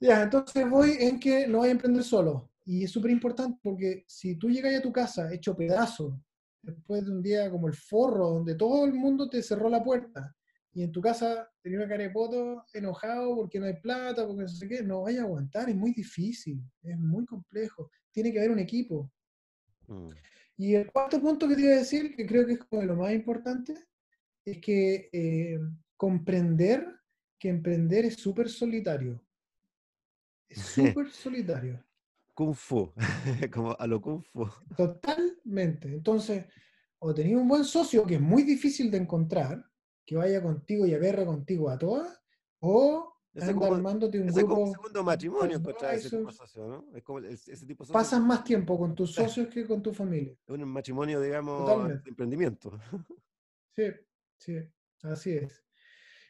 Ya, entonces voy en que no hay a emprender solo. Y es súper importante porque si tú llegas a tu casa hecho pedazo, después de un día como el forro, donde todo el mundo te cerró la puerta, y en tu casa tenía una cara de poto enojado porque no hay plata, porque no sé qué, no vaya a aguantar, es muy difícil, es muy complejo. Tiene que haber un equipo. Mm. Y el cuarto punto que te iba a decir, que creo que es como lo más importante, es que eh, comprender que emprender es súper solitario. Es súper solitario. Kung Fu, como a lo Kung Fu. Totalmente. Entonces, o tenías un buen socio que es muy difícil de encontrar, que vaya contigo y agarre contigo a todas, o anda armándote un grupo. un segundo matrimonio ese tipo de socio, ¿no? Es como ese tipo de Pasas más tiempo con tus socios que con tu familia. Es un matrimonio, digamos, de emprendimiento. Sí, sí, así es.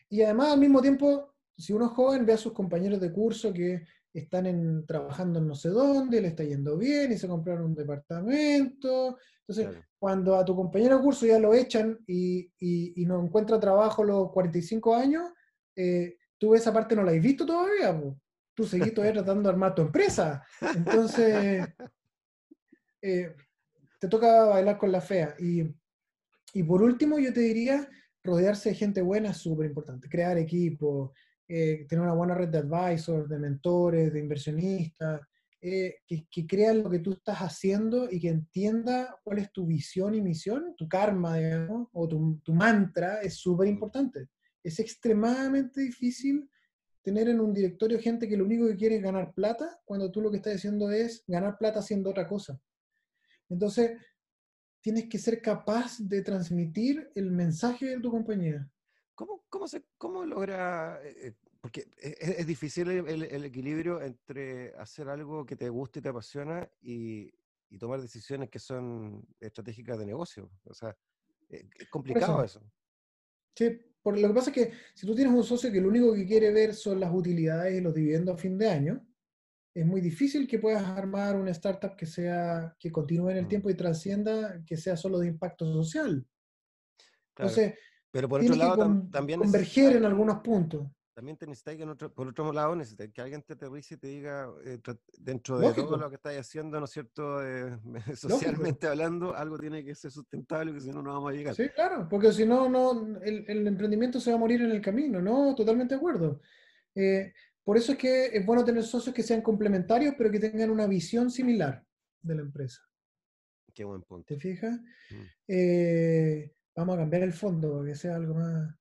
Y además, al mismo tiempo, si uno es joven, ve a sus compañeros de curso que están en, trabajando en no sé dónde, le está yendo bien y se compraron un departamento. Entonces, cuando a tu compañero de curso ya lo echan y, y, no encuentra trabajo a los 45 años, eh, tú esa parte no la has visto todavía, tú seguís todavía tratando de armar tu empresa. Entonces, eh, te toca bailar con la fea. Y, y, por último, yo te diría, rodearse de gente buena es súper importante, crear equipo, eh, tener una buena red de advisors, de mentores, de inversionistas, eh, que, que, crean lo que tú estás haciendo y que entienda cuál es tu visión y misión, tu karma, digamos, o tu, tu mantra, es súper importante. Es extremadamente difícil tener en un directorio gente que lo único que quiere es ganar plata, cuando tú lo que estás diciendo es ganar plata haciendo otra cosa. Entonces, tienes que ser capaz de transmitir el mensaje de tu compañía. ¿Cómo, cómo, se, cómo logra, eh, eh, porque es, difícil el, equilibrio entre hacer algo que te guste y te apasiona y, y tomar decisiones que son estratégicas de negocio? O sea, eh, es complicado eso. Sí, lo que pasa es que si tú tienes un socio que lo único que quiere ver son las utilidades y los dividendos a fin de año, es muy difícil que puedas armar una startup que sea que continúe en el mm. tiempo y trascienda, que sea solo de impacto social. Entonces, pero por otro lado, también converger en algunos puntos también te necesitas que por otro lado necesitas que alguien te aterrice y te diga eh, dentro de todo lo que estás haciendo, ¿no es cierto? Eh, socialmente hablando, algo tiene que ser sustentable, que si no, no vamos a llegar. Sí, claro, porque si no, no el, el, emprendimiento se va a morir en el camino, ¿no? Totalmente de acuerdo. Eh, por eso es que es bueno tener socios que sean complementarios, pero que tengan una visión similar de la empresa. Qué buen punto. ¿Te fijas? Mm. Eh, vamos a cambiar el fondo, que sea algo más...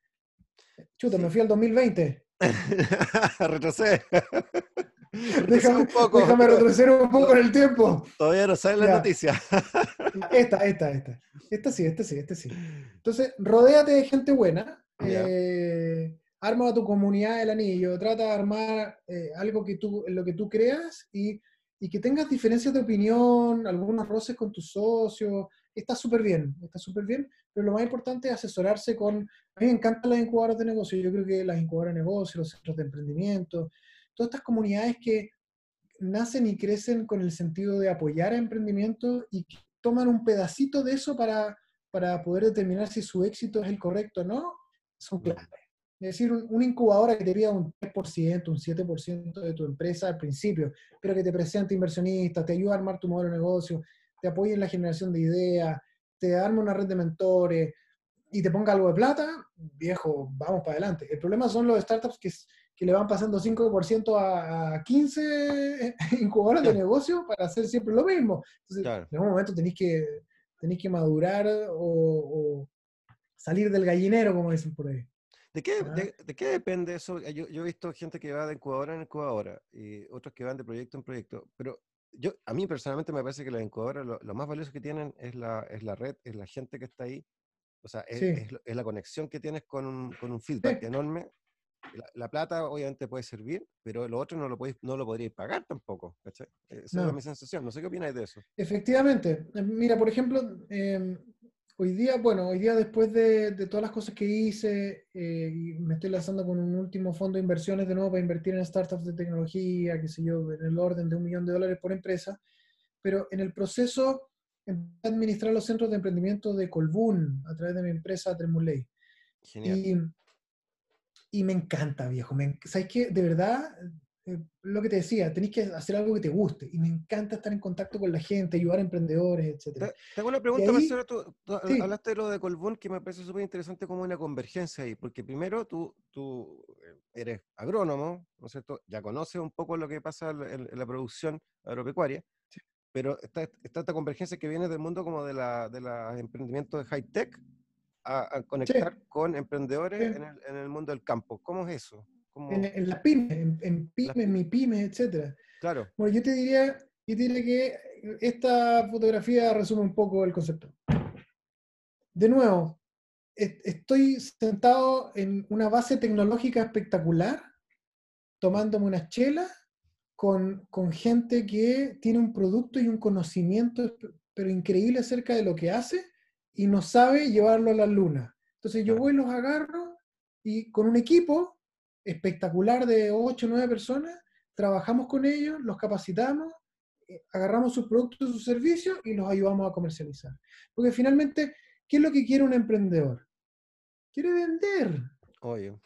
Chuta, me fui al 2020. Retrocede. déjame, un poco. déjame retroceder un poco en el tiempo. Todavía no sabes la noticia. esta, esta, esta. Esta sí, esta sí, esta sí. Entonces, rodéate de gente buena. Eh, arma tu comunidad del anillo. Trata de armar eh, algo que tú, en lo que tú creas y, y, que tengas diferencias de opinión, algunos roces con tus socios. Está súper bien, está súper bien. Pero lo más importante es asesorarse con. A mí me encantan las incubadoras de negocio. Yo creo que las incubadoras de negocio, los centros de emprendimiento, todas estas comunidades que nacen y crecen con el sentido de apoyar a emprendimientos y que toman un pedacito de eso para, para poder determinar si su éxito es el correcto o no, son clave. Es decir, una incubadora que te pida un 3%, un 7% de tu empresa al principio, pero que te presente inversionistas, te ayuda a armar tu modelo de negocio, te apoye en la generación de ideas, te arma una red de mentores y te ponga algo de plata, viejo, vamos para adelante. El problema son los startups que que le van pasando 5% a, a 15 incubadoras de negocio para hacer siempre lo mismo. Entonces, en un momento tenéis que, tenéis que madurar o, salir del gallinero, como dicen por ahí. ¿De qué, ¿Ah? de, qué depende eso? Yo, yo, he visto gente que va de incubadora en incubadora y otros que van de proyecto en proyecto, pero yo, a mí personalmente me parece que las incubadoras lo, más valioso que tienen es la, es la red, es la gente que está ahí, o sea, es, es, la conexión que tienes con un, con un feedback enorme la, plata obviamente puede servir, pero lo otro no lo, podéis, no lo podríais pagar tampoco. Esa es mi sensación. No sé qué opináis de eso. Efectivamente. Eh, mira, por ejemplo, em, hoy día, bueno, hoy día después de, todas las cosas que hice, eh, me estoy lanzando con un último fondo de inversiones de nuevo para invertir en startups de tecnología, qué sé yo, en el orden de un millón de dólares por empresa. Pero en el proceso, empecé a administrar los centros de emprendimiento de Colbún a través de mi empresa Tremuley. Genial. Y y me encanta, viejo. Me, ¿Sabes qué? De verdad, eh, lo que te decía, tenés que hacer algo que te guste. Y me encanta estar en contacto con la gente, ayudar a emprendedores, etc. Tengo una pregunta, Marcelo. Tú, hablaste de lo de Colbún, que me parece súper interesante como una convergencia ahí. Porque primero tú, tú eh, eres agrónomo, ¿no es cierto? Ya conoces un poco lo que pasa en, la producción agropecuaria. Pero está, está, esta convergencia que viene del mundo como de la, de los emprendimientos de high-tech a, conectar con emprendedores en, el, en, el, mundo del campo. ¿Cómo es eso? En, en, las pymes, en, en pymes, mi pymes, etc. Claro. Bueno, yo te diría, yo diría que esta fotografía resume un poco el concepto. De nuevo, estoy sentado en una base tecnológica espectacular, tomándome una chela con, con, gente que tiene un producto y un conocimiento pero increíble acerca de lo que hace y no sabe llevarlo a la luna. Entonces yo voy, los agarro y con un equipo espectacular de 8 o 9 personas, trabajamos con ellos, los capacitamos, eh, agarramos sus productos, sus servicios y los ayudamos a comercializar. Porque finalmente, ¿qué es lo que quiere un emprendedor? Quiere vender.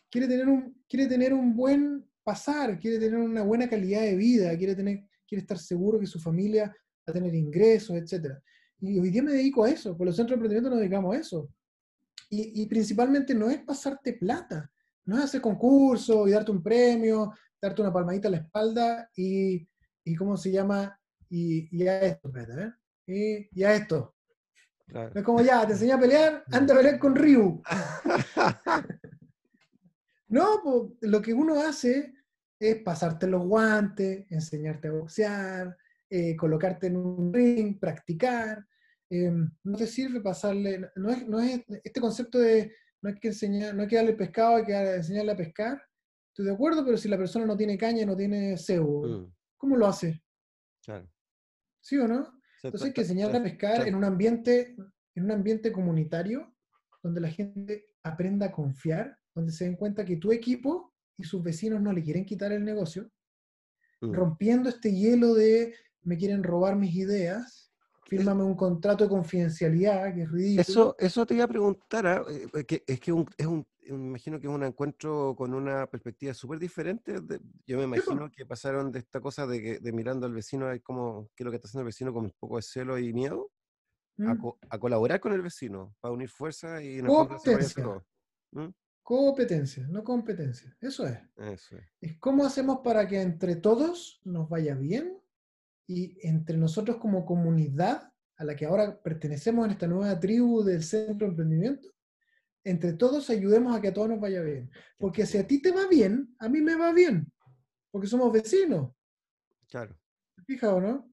Quiere tener un, quiere tener un buen pasar, quiere tener una buena calidad de vida, quiere, tener, quiere estar seguro que su familia va a tener ingresos, etcétera. Y hoy día me dedico a eso, por los centros de emprendimiento nos dedicamos a eso. Y, principalmente no es pasarte plata, no es hacer concurso y darte un premio, darte una palmadita a la espalda y, y ¿cómo se llama? Y, y a esto, ¿verdad? Y, y a esto. Es como ya, te enseñé a pelear, anda a pelear con Ryu. no, pues, lo que uno hace es pasarte los guantes, enseñarte a boxear, eh, colocarte en un ring, practicar, Em, no te sirve pasarle, no es, no es, este concepto de no hay que enseñar, no hay que darle pescado, hay que enseñarle a pescar. Estoy de acuerdo, pero si la persona no tiene caña, no tiene cebo, mm. ¿cómo lo hace? Claro. ¿Sí o no? Entonces hay que enseñarle a pescar en un ambiente, en un ambiente comunitario, donde la gente aprenda a confiar, donde se den cuenta que tu equipo y sus vecinos no le quieren quitar el negocio, mm. rompiendo este hielo de me quieren robar mis ideas, fírmame un contrato de confidencialidad, que es ridículo. Eso, eso te iba a preguntar, ¿ah? eh, que, es que es un, me imagino que es un encuentro con una perspectiva súper diferente. yo me imagino que pasaron de esta cosa de, de mirando al vecino, como, ¿qué es lo que está haciendo el vecino con un poco de celo y miedo? A, mm. colaborar con el vecino, para unir fuerzas y fondo ¿Mm? Competencia, no competencia. Eso es. Eso es. Es cómo hacemos para que entre todos nos vaya bien y entre nosotros como comunidad a la que ahora pertenecemos en esta nueva tribu del centro de emprendimiento, entre todos ayudemos a que a todos nos vaya bien. Porque si a ti te va bien, a mí me va bien. Porque somos vecinos. Claro. ¿Te fijas o no?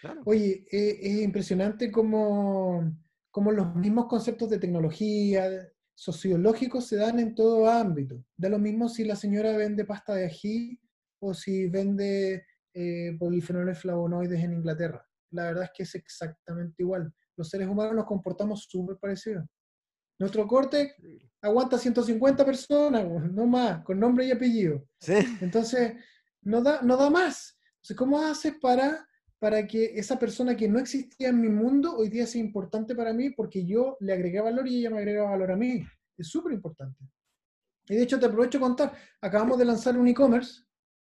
claro. Oye, eh, es impresionante cómo, cómo los mismos conceptos de tecnología, sociológicos se dan en todo ámbito. Da lo mismo si la señora vende pasta de ají o si vende eh, polifenoles flavonoides en Inglaterra. La verdad es que es exactamente igual. Los seres humanos nos comportamos súper parecidos. Nuestro corte aguanta 150 personas, no más, con nombre y apellido. Sí. Entonces, no da, no da más. Entonces, ¿cómo haces para, para que esa persona que no existía en mi mundo hoy día sea importante para mí? Porque yo le agregué valor y ella me agrega valor a mí. Es súper importante. Y de hecho, te aprovecho de contar, acabamos de lanzar un e-commerce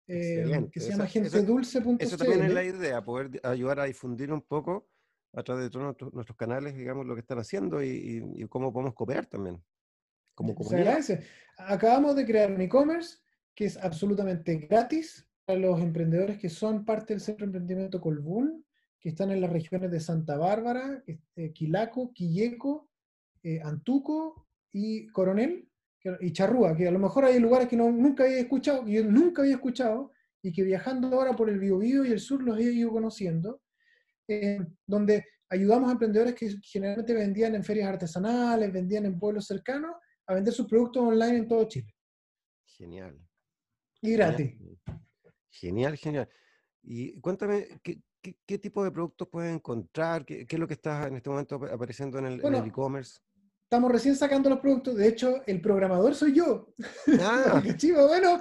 eh, que se llama eso- gentedulce.cl. Eso también es la idea, poder ayudar a difundir un poco a través de todos nuestros, canales, digamos, lo que están haciendo y, y- y cómo podemos cooperar también. Como Se comunidad. agradece. Acabamos de crear un e-commerce que es absolutamente gratis para los emprendedores que son parte del Centro de Emprendimiento Colbún, que están en las regiones de Santa Bárbara, este, Quilaco, Quilleco, eh, Antuco y Coronel y Charrúa, que a lo mejor hay lugares que no, nunca había escuchado, que yo nunca había escuchado, y que viajando ahora por el Biobío y el sur los he ido conociendo, eh, donde ayudamos a emprendedores que generalmente vendían en ferias artesanales, vendían en pueblos cercanos, a vender sus productos online en todo Chile. Genial. Y gratis. Genial, genial. Y cuéntame, ¿qué, qué, qué tipo de productos puedes encontrar? ¿Qué, qué es lo que está en este momento ap- apareciendo en el e-commerce? Estamos recién sacando los productos. De hecho, el programador soy yo. Ah, Chivo, bueno,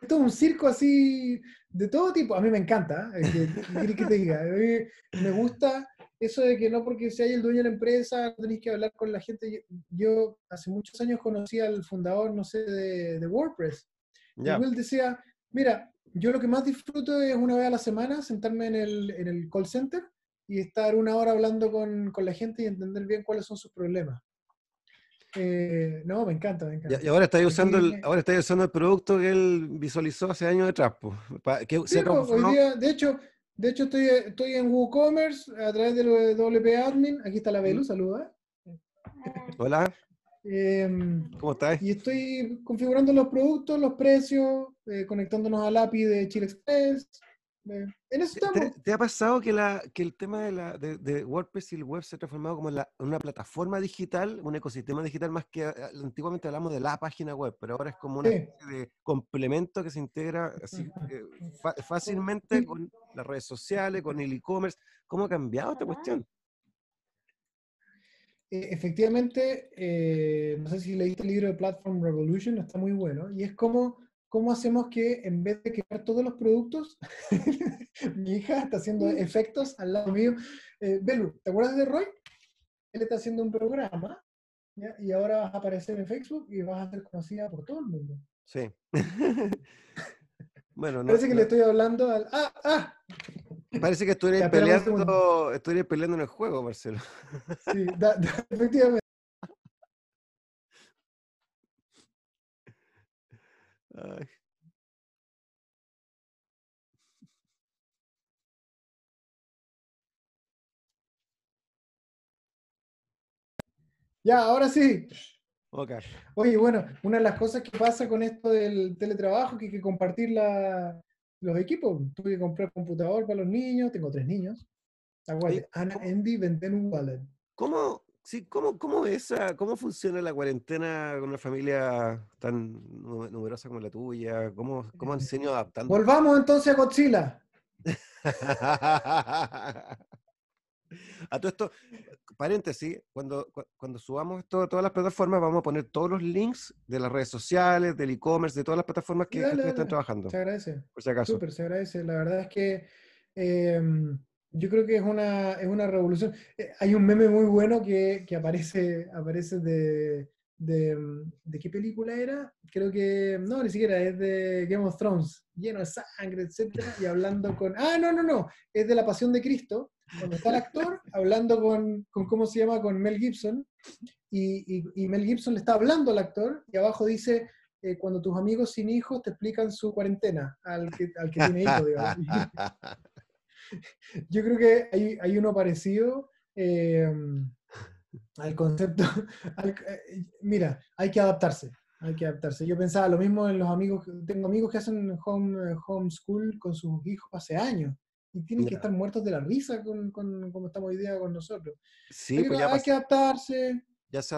esto es un circo así de todo tipo. A mí me encanta, ¿eh? ¿Qué- que te diga? A mí me gusta eso de que no porque sea el dueño de la empresa, tenéis que hablar con la gente. Yo, hace muchos años conocí al fundador, no sé, de, de WordPress. Y ya. Will decía, mira, yo lo que más disfruto es una vez a la semana sentarme en el, en el call center y estar una hora hablando con, con la gente y entender bien cuáles son sus problemas. Eh, no, me encanta, me encanta. Y, y ahora estáis usando el, ahora estáis usando el producto que él visualizó hace años atrás, pues, que Sí, hoy día, de hecho, de hecho estoy, estoy en WooCommerce a través del WP Admin. Aquí está la Belu, saluda. Hola, Em, ¿cómo estás? y estoy configurando los productos, los precios, eh, conectándonos al API de Chile Express. Eh, en eso ¿Te, estamos. te- te ha pasado que, la, que el tema de, la, de, de WordPress y el web se ha transformado como en la- en una plataforma digital, un ecosistema digital más que ah, antiguamente hablamos de la página web, pero ahora es como una Sí. especie de complemento que se integra así, eh, fácilmente con las redes sociales, con el e-commerce. ¿Cómo ha cambiado esta cuestión? Eh, efectivamente, eh, no sé si leíste el libro de Platform Revolution, está muy bueno, y es como cómo hacemos que en vez de crear todos los productos, mi hija está haciendo efectos al lado mío. Eh, Belu, ¿te acuerdas de Roy? Él está haciendo un programa ¿ya? y ahora vas a aparecer en Facebook y vas a ser conocida por todo el mundo. Sí. bueno, no, Parece que no- le estoy hablando al... ¡Ah! ¡Ah! parece que estuvieras peleando, estuvieras peleando en el juego, Marcelo. Sí, da- da- efectivamente. Ay. Ya, ahora sí. Ok. Oye, bueno, una de las cosas que pasa con esto del teletrabajo es que hay que compartir la- los equipos. Tuve que comprar computador para los niños, tengo tres niños. Aguante, Ana. Andy, Ventenu, Wallet. ¿Cómo, sí, cómo, cómo, esa, ¿Cómo funciona la cuarentena con una familia tan nu- numerosa como la tuya? ¿Cómo, cómo han sido adaptando? Volvamos entonces a Godzilla. A todo esto, paréntesis, cuando, cu- cuando subamos esto a todas las plataformas, vamos a poner todos los links de las redes sociales, del e-commerce, de todas las plataformas que, dale, están dale. trabajando, Se agradece. por si acaso. Súper, se agradece. La verdad es que em, yo creo que es una, es una revolución. Eh, hay un meme muy bueno que, que aparece, aparece de, de, em, ¿de qué película era? Creo que, no, ni siquiera, es de Game of Thrones, lleno de sangre, etcétera, y hablando con, ah, no, no, no, es de la Pasión de Cristo, cuando está el actor hablando con, con ¿cómo se llama? Con Mel Gibson, y, y, Mel Gibson le está hablando al actor, y abajo dice, eh, cuando tus amigos sin hijos te explican su cuarentena al que, al que tiene hijos, digamos. Yo creo que hay, hay uno parecido eh, al concepto. Eh, mira, hay que adaptarse. Hay que adaptarse. Yo pensaba lo mismo en los amigos, tengo amigos que hacen home, homeschool con sus hijos hace años y tienen que estar muertos de la risa con, con como estamos hoy día con nosotros. Sí, pues hay que adaptarse,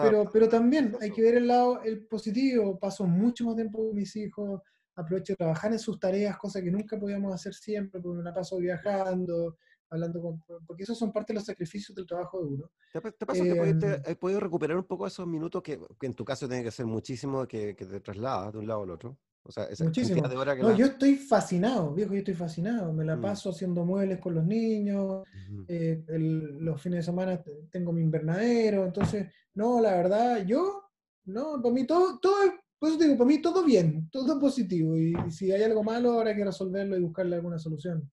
pero, pero también hay que ver el lado el positivo. Paso mucho más tiempo con mis hijos, aprovecho de trabajar en sus tareas, cosas que nunca podíamos hacer siempre, porque me la paso viajando, hablando con, porque esos son parte de los sacrificios del trabajo duro. ¿Te, te pasa que em, has podido recuperar un poco esos minutos que, que, en tu caso tiene que ser muchísimo que, que te trasladas de un lado al otro? O sea, esa Muchísimo. De hora que no, yo estoy fascinado, viejo, yo estoy fascinado. Me la mm. paso haciendo muebles con los niños. Eh, los fines de semana tengo mi invernadero. Entonces, no, la verdad, yo, no, para mí todo, todo pues digo, para mí todo bien, todo positivo. Y, si hay algo malo, habrá que resolverlo y buscarle alguna solución.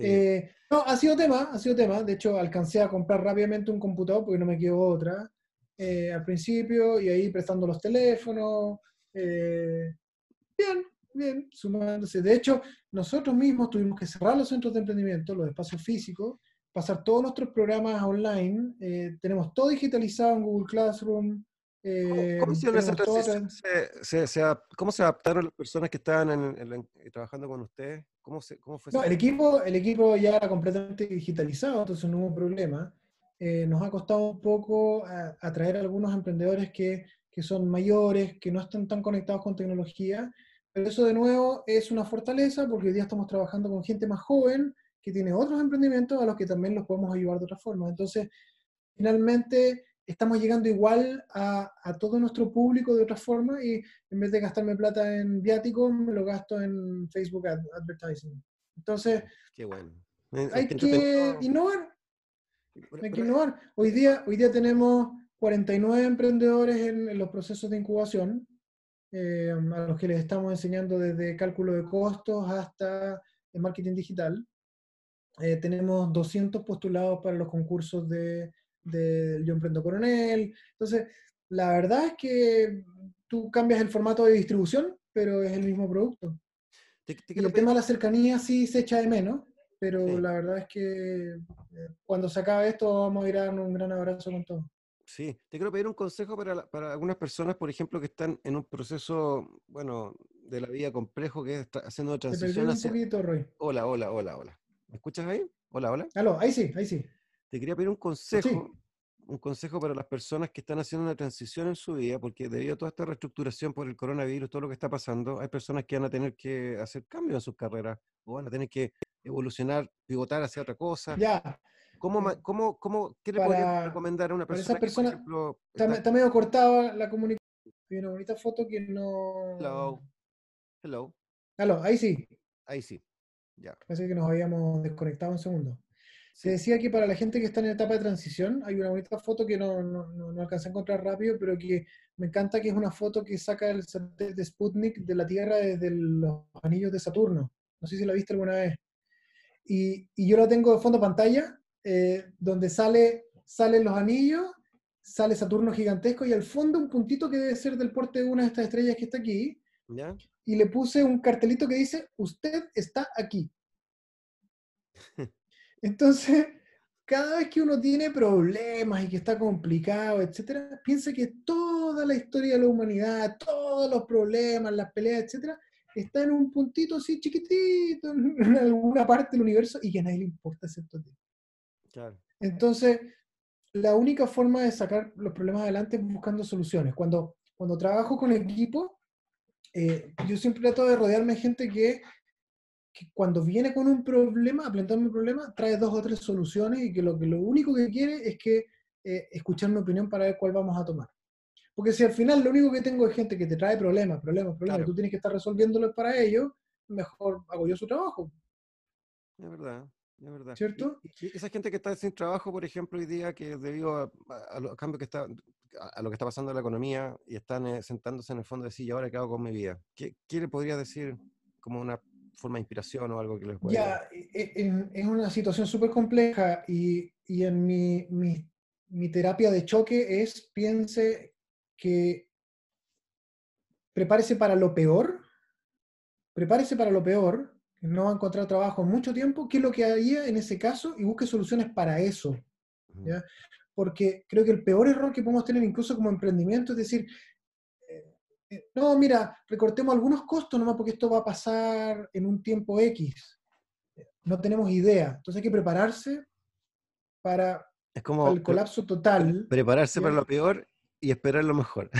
Eh, no, ha sido tema, ha sido tema. De hecho, alcancé a comprar rápidamente un computador porque no me quedó otra eh, al principio y ahí prestando los teléfonos. Eh, bien, bien, sumándose. De hecho, nosotros mismos tuvimos que cerrar los centros de emprendimiento, los espacios físicos, pasar todos nuestros programas online. Eh, tenemos todo digitalizado en Google Classroom. Eh, ¿Cómo, se, adaptaron las personas que estaban trabajando con ustedes? ¿Cómo, cómo fue no, el equipo, el equipo ya era completamente digitalizado, entonces no hubo problema. nos ha costado un poco atraer a algunos emprendedores que que son mayores, que no están tan conectados con tecnología, pero eso de nuevo es una fortaleza porque hoy día estamos trabajando con gente más joven que tiene otros emprendimientos a los que también los podemos ayudar de otra forma. Entonces, finalmente estamos llegando igual a, a, todo nuestro público de otra forma y en vez de gastarme plata en viáticos, me lo gasto en Facebook Advertising. Entonces, Qué bueno. hay que innovar. Hay que innovar. Hoy día, hoy día tenemos 49 emprendedores en, los procesos de incubación, eh, a los que les estamos enseñando desde cálculo de costos hasta el marketing digital. Eh, tenemos 200 postulados para los concursos de, de Yo Emprendo Coronel. Entonces, la verdad es que tú cambias el formato de distribución, pero es el mismo producto. y el tema de la cercanía sí se echa de menos, pero la verdad es que eh, cuando se acabe esto vamos a ir a dar un gran abrazo con todos. Sí, te quiero pedir un consejo para, para, algunas personas, por ejemplo, que están en un proceso, bueno, de la vida complejo, que es haciendo transición hacia... un poquito, Roy. Hola, hola, hola, hola. ¿Me escuchas ahí? Hola, hola. Aló, ahí sí, ahí sí. Te quería pedir un consejo, un consejo para las personas que están haciendo una transición en su vida, porque debido a toda esta reestructuración por el coronavirus, todo lo que está pasando, hay personas que van a tener que hacer cambios en sus carreras, o van a tener que evolucionar, pivotar hacia otra cosa. Ya. ¿Cómo, eh, cómo, cómo, ¿Qué le podría recomendar a una persona? Para esa persona está, medio cortada la comunicación. Hay una bonita foto que no. Hello. Hello. Hello, ahí sí. Ahí sí. Ya. Parece que nos habíamos desconectado un segundo. Se decía que para la gente que está en etapa de transición, hay una bonita foto que no, no, no, alcancé a encontrar rápido, pero que me encanta que es una foto que saca el satélite de Sputnik de la Tierra desde los anillos de Saturno. No sé si la viste alguna vez. Y, y yo la tengo de fondo pantalla eh, donde sale, salen los anillos, sale Saturno gigantesco y al fondo un puntito que debe ser del porte de una de estas estrellas que está aquí. Y le puse un cartelito que dice, usted está aquí. Entonces, cada vez que uno tiene problemas y que está complicado, etcétera, piensa que toda la historia de la humanidad, todos los problemas, las peleas, etcétera, está en un puntito así chiquitito, en alguna parte del universo y que a nadie le importa excepto a ti. Entonces, la única forma de sacar los problemas adelante es buscando soluciones. Cuando, cuando trabajo con equipo, eh, yo siempre trato de rodearme de gente que, cuando viene con un problema, a plantearme un problema, trae dos o tres soluciones y que lo, que lo único que quiere es que eh, escuchar mi opinión para ver cuál vamos a tomar. Porque si al final lo único que tengo es gente que te trae problemas, problemas, problemas, tú tienes que estar resolviéndolos para ellos, mejor hago yo su trabajo. Es verdad. Es verdad. ¿Cierto? esa gente que está sin trabajo, por ejemplo, hoy día, que debido a, a los cambios que está, a lo que está pasando en la economía y están eh, sentándose en el fondo de decir, ¿y ahora qué hago con mi vida? ¿Qué, ¿Qué, le podría decir como una forma de inspiración o algo que les pueda Ya, es una situación súper compleja y, y en mi, mi, mi, terapia de choque es piense que prepárese para lo peor, prepárese para lo peor, no va a encontrar trabajo en mucho tiempo, ¿qué es lo que haría en ese caso? Y busque soluciones para eso. ¿ya? Porque creo que el peor error que podemos tener incluso como emprendimiento es decir, no, mira, recortemos algunos costos nomás porque esto va a pasar en un tiempo X. No tenemos idea. Entonces hay que prepararse para, es como el colapso total. Prepararse para lo peor y esperar lo mejor.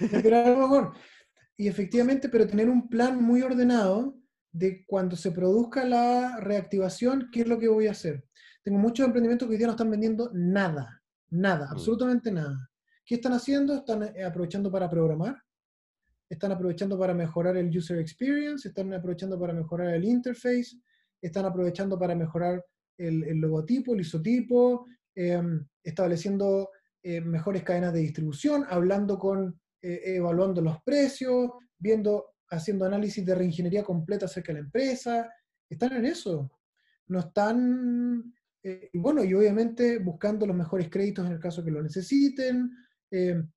Esperar lo mejor. Y efectivamente, pero tener un plan muy ordenado de cuando se produzca la reactivación, qué es lo que voy a hacer. Tengo muchos emprendimientos que hoy día no están vendiendo nada, nada, mm. absolutamente nada. ¿Qué están haciendo? Están eh, aprovechando para programar, están aprovechando para mejorar el user experience, están aprovechando para mejorar el interface, están aprovechando para mejorar el, logotipo, el isotipo, em, estableciendo eh, mejores cadenas de distribución, hablando con, eh, evaluando los precios, viendo, haciendo análisis de reingeniería completa acerca de la empresa. Están en eso. No están, eh, bueno, y obviamente buscando los mejores créditos en el caso que lo necesiten,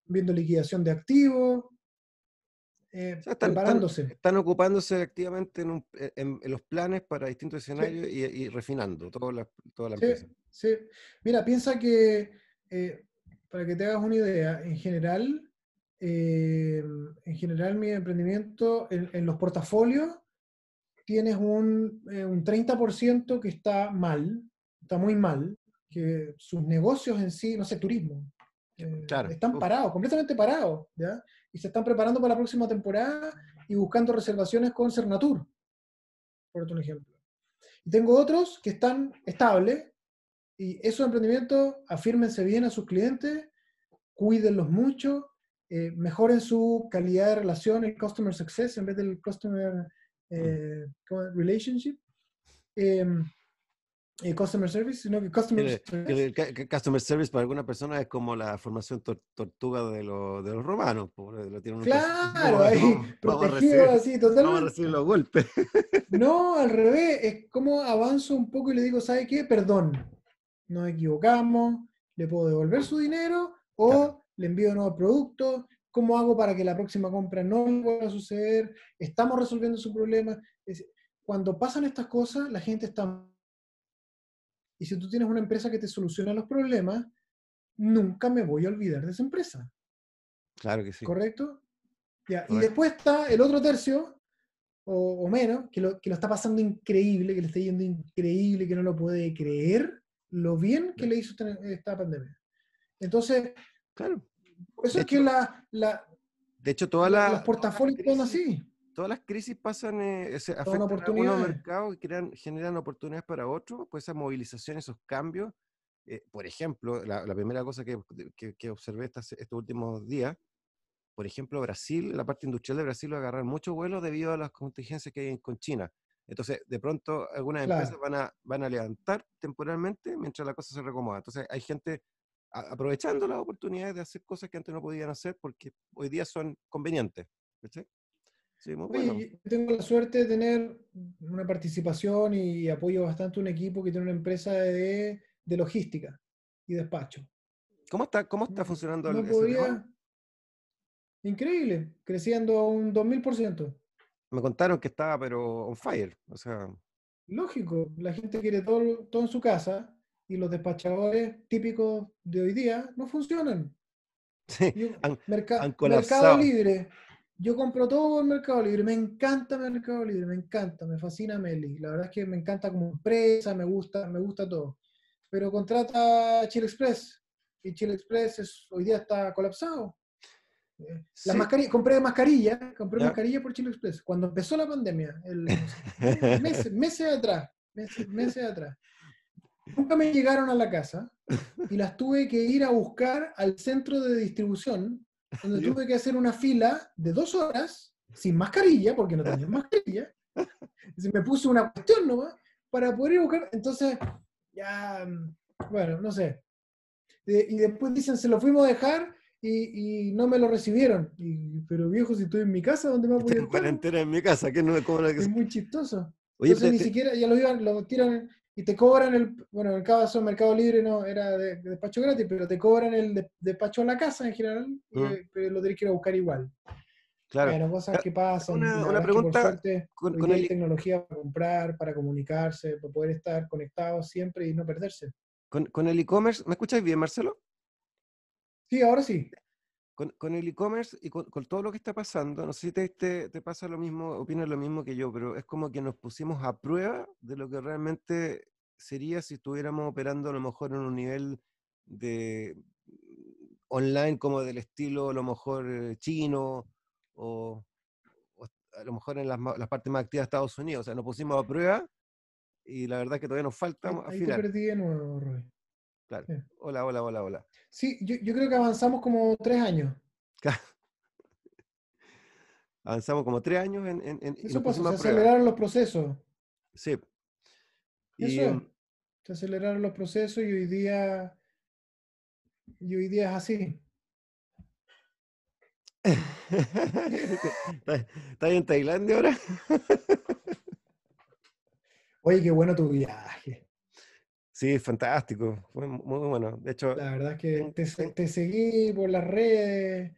viendo liquidación de activos, eh, están, preparándose. Están, ocupándose activamente eh, en, los planes para distintos escenarios y, refinando toda la, toda la empresa. Sí, mira, piensa que, eh, para que te hagas una idea, en general, en general mi emprendimiento, en, los portafolios, tienes un, un 30% que está mal, está muy mal, que sus negocios en sí, no sé, turismo, están parados, completamente parados, ¿ya? Y se están preparando para la próxima temporada y buscando reservaciones con Cernatur, por un ejemplo. Y tengo otros que están estables y esos emprendimientos afírmense bien a sus clientes, cuídenlos mucho, eh, mejoren su calidad de relación, el customer success en vez del customer eh, relationship. Em, el customer service, sino que customer service. customer service para alguna persona es como la formación tortuga de, lo, de, los romanos. claro, ahí, protegido así, totalmente. No a recibir los golpes. no, al revés, es como avanzo un poco y le digo, ¿sabe qué? Perdón, nos equivocamos, le puedo devolver su dinero o le envío nuevos productos. ¿Cómo hago para que la próxima compra no vuelva a suceder? Estamos resolviendo su problema. Cuando pasan estas cosas, la gente está y si tú tienes una empresa que te soluciona los problemas, nunca me voy a olvidar de esa empresa. Claro que sí. ¿Correcto? Ya. Y después está el otro tercio, o, menos, que lo, que lo está pasando increíble, que le está yendo increíble, que no lo puede creer lo bien que le hizo esta, pandemia. Entonces, claro. eso es que la, la, De hecho, todas las... Los portafolios son así todas las crisis pasan, eh, se afectan a algunos mercados y crean, generan oportunidades para otros, pues esa movilización, esos cambios. Eh, por ejemplo, la, primera cosa que, que, observé estos últimos días, por ejemplo, Brasil, la parte industrial de Brasil va a agarrar mucho vuelo debido a las contingencias que hay con China. Entonces, de pronto, algunas empresas van a, van a levantar temporalmente mientras la cosa se recomoda. Entonces, hay gente aprovechando las oportunidades de hacer cosas que antes no podían hacer porque hoy día son convenientes. ¿sí? Tengo la suerte de tener una participación y apoyo bastante un equipo que tiene una empresa de, logística y despacho. ¿Cómo está, cómo está funcionando el podía... Increíble, creciendo un 2000%. Me contaron que estaba, pero on fire. O sea... Lógico, la gente quiere todo, todo en su casa y los despachadores típicos de hoy día no funcionan. Sí, Mercado Libre yo compro todo en Mercado Libre, me encanta Mercado Libre, me encanta, me fascina Meli. La verdad es que me encanta como empresa, me gusta, me gusta todo. Pero contrata Chile Express y Chile Express es, hoy día está colapsado. Eh, la compré mascarilla, compré mascarilla por Chile Express. Cuando empezó la pandemia, el, meses, meses atrás, meses, meses atrás. Nunca me llegaron a la casa y las tuve que ir a buscar al centro de distribución donde tuve que hacer una fila de dos horas sin mascarilla, porque no tenía mascarilla. Entonces me puse una cuestión nomás para poder ir a buscar. Entonces, ya, bueno, no sé. y después dicen, se lo fuimos a dejar y, no me lo recibieron. Y, pero viejo, si estoy en mi casa, ¿dónde me voy a estar? en mi casa, que no Es muy chistoso. Oye, Entonces ni siquiera, ya lo iban, lo tiran y te cobran el, bueno, en el caso de Mercado Libre no era de, despacho gratis, pero te cobran el despacho a la casa en general, mm. eh, pero lo tenés que ir a buscar igual. Claro. Bueno, cosas que pasan. Una, pregunta. con, con el... tecnología para comprar, para comunicarse, para poder estar conectados siempre y no perderse. Con, con el e-commerce, ¿me escucháis bien, Marcelo? Sí, ahora sí. Con, con el e-commerce y con, todo lo que está pasando, no sé si te, te, te, pasa lo mismo, opinas lo mismo que yo, pero es como que nos pusimos a prueba de lo que realmente sería si estuviéramos operando a lo mejor en un nivel de online como del estilo a lo mejor eh, chino o, a lo mejor en las, las, partes más activas de Estados Unidos. O sea, nos pusimos a prueba y la verdad es que todavía nos falta. Ahí, te perdí de nuevo, Roy. Claro. Hola, hola, hola, hola. Sí, yo, yo, creo que avanzamos como tres años. avanzamos como tres años en... en, en Eso pasa, se aceleraron los procesos. Sí. Eso em se aceleraron los procesos y hoy día... Y hoy día es así. ¿Estás en Tailandia ahora? Oye, qué bueno tu viaje. Sí, fantástico, muy, muy bueno. De hecho, la verdad es que te, seguí por las redes,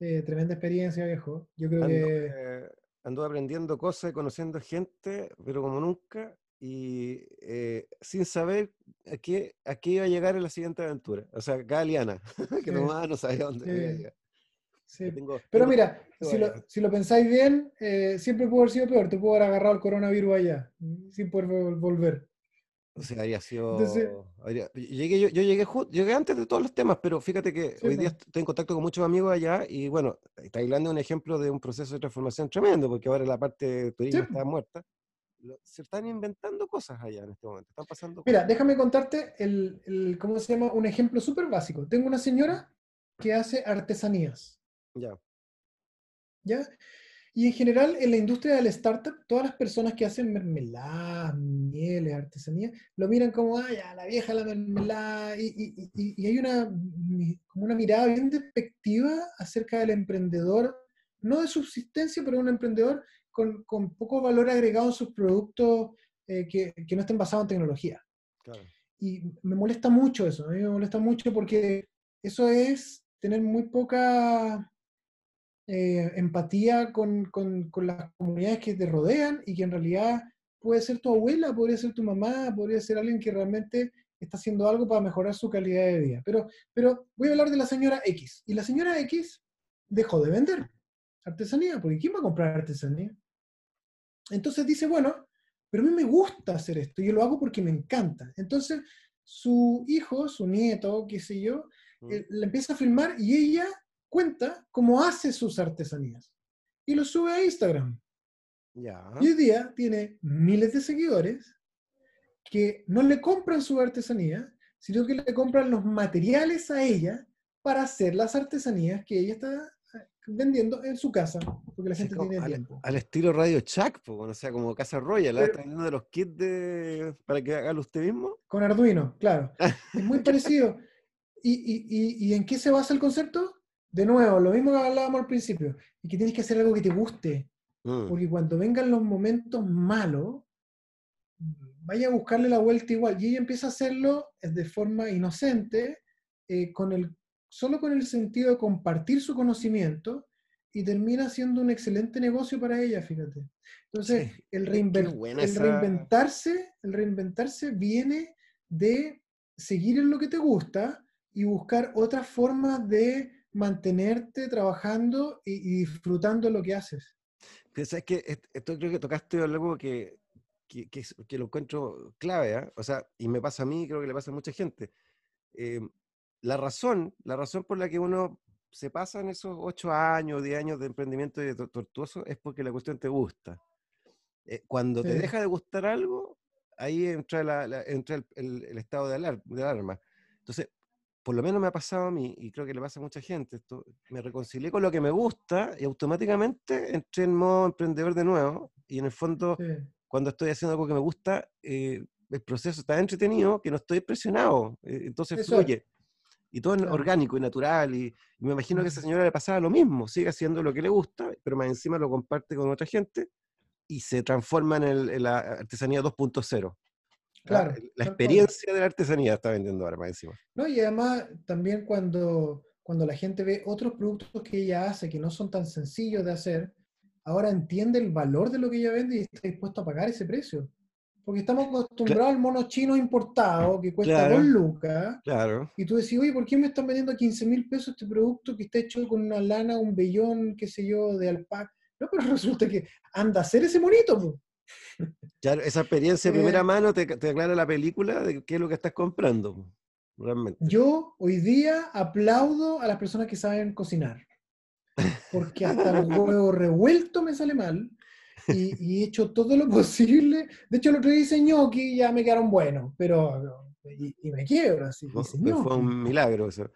eh, tremenda experiencia, viejo. Yo creo que eh, ando aprendiendo cosas, conociendo gente, pero como nunca, y eh, sin saber a qué, a qué iba a llegar en la siguiente aventura. O sea, Galeana, que nomás no sabía dónde iba a llegar. Sí. Pero mira, si lo, si lo, pensáis bien, siempre pudo haber sido peor. Te pudo haber agarrado el coronavirus allá, sin poder volver. O sea, habría sido. llegué, yo, yo llegué, llegué antes de todos los temas, pero fíjate que hoy día estoy en contacto con muchos amigos allá y bueno, Tailandia es un ejemplo de un proceso de transformación tremendo, porque ahora la parte turismo está muerta. Se están inventando cosas allá en este momento, están pasando. Mira, déjame contarte el, el, ¿cómo se llama? Un ejemplo súper básico. Tengo una señora que hace artesanías. Ya. ¿Ya? Y en general, en la industria del startup, todas las personas que hacen mermeladas, mieles, artesanía, lo miran como, ay, la vieja la mermelada, y, y, hay una, como una mirada bien despectiva acerca del emprendedor, no de subsistencia, pero un emprendedor con, con poco valor agregado en sus productos eh, que, que, no estén basados en tecnología. Y me molesta mucho eso, a mí me molesta mucho porque eso es tener muy poca eh, empatía con, con, con, las comunidades que te rodean y que en realidad puede ser tu abuela, podría ser tu mamá, podría ser alguien que realmente está haciendo algo para mejorar su calidad de vida. Pero, pero voy a hablar de la señora X. Y la señora X dejó de vender artesanía, porque ¿quién va a comprar artesanía? Entonces dice, bueno, pero a mí me gusta hacer esto y yo lo hago porque me encanta. Entonces su hijo, su nieto, qué sé yo, mm. eh, le empieza a filmar y ella cuenta cómo hace sus artesanías y lo sube a Instagram. Y hoy día tiene miles de seguidores que no le compran su artesanía, sino que le compran los materiales a ella para hacer las artesanías que ella está eh, vendiendo en su casa, porque la gente tiene al, tiempo. Al estilo Radio Chuck, o sea, como Casa Royal, está vendiendo de los kits de, para que haga usted mismo. Con Arduino, claro. es muy parecido. ¿Y, y, y, en qué se basa el concepto? De nuevo, lo mismo que hablábamos al principio, y que tienes que hacer algo que te guste. Mm. Porque cuando vengan los momentos malos, vaya a buscarle la vuelta igual. Y ella empieza a hacerlo de forma inocente, eh, con el, solo con el sentido de compartir su conocimiento, y termina siendo un excelente negocio para ella, fíjate. Entonces, el, el reinventarse, el reinventarse viene de seguir en lo que te gusta y buscar otras formas de mantenerte trabajando y, disfrutando lo que haces. Pero que esto creo que tocaste algo que, que, que, lo encuentro clave, ¿ah? o sea, y me pasa a mí, creo que le pasa a mucha gente. Eh, la razón, la razón por la que uno se pasa en esos ocho años, diez años de emprendimiento y de tortuoso es porque la cuestión te gusta. Eh, cuando te deja de gustar algo, ahí entra, la, entra el, el, estado de, alarma. Entonces, por lo menos me ha pasado a mí, y creo que le pasa a mucha gente, esto, me reconcilié con lo que me gusta y automáticamente entré en modo emprendedor de nuevo. Y en el fondo, cuando estoy haciendo algo que me gusta, eh, el proceso está entretenido, que no estoy presionado, eh, entonces fluye. Y todo es orgánico y natural. Y, me imagino que a esa señora le pasaba lo mismo, sigue haciendo lo que le gusta, pero más encima lo comparte con otra gente y se transforma en, el- en la artesanía 2.0. Claro, La experiencia de la artesanía está vendiendo ahora más encima. No, y además también cuando, cuando la gente ve otros productos que ella hace que no son tan sencillos de hacer, ahora entiende el valor de lo que ella vende y está dispuesto a pagar ese precio. Porque estamos acostumbrados al mono chino importado que cuesta Claro. 2 lucas. Claro. Y tú decís, oye, ¿por qué me están vendiendo a 15 mil pesos este producto que está hecho con una lana, un vellón, qué sé yo, de alpaca? No, pero resulta que anda a hacer ese monito. Claro, esa experiencia de Eh, primera mano te, te aclara la película de qué es lo que estás comprando. Realmente. Yo hoy día aplaudo a las personas que saben cocinar. Porque hasta el huevo revuelto me sale mal. Y, y he hecho todo lo posible. De hecho, el otro día hice gnocchi y ya me quedaron buenos. Pero. Y, y me quiebro así. Fue, hice fue un milagro eso.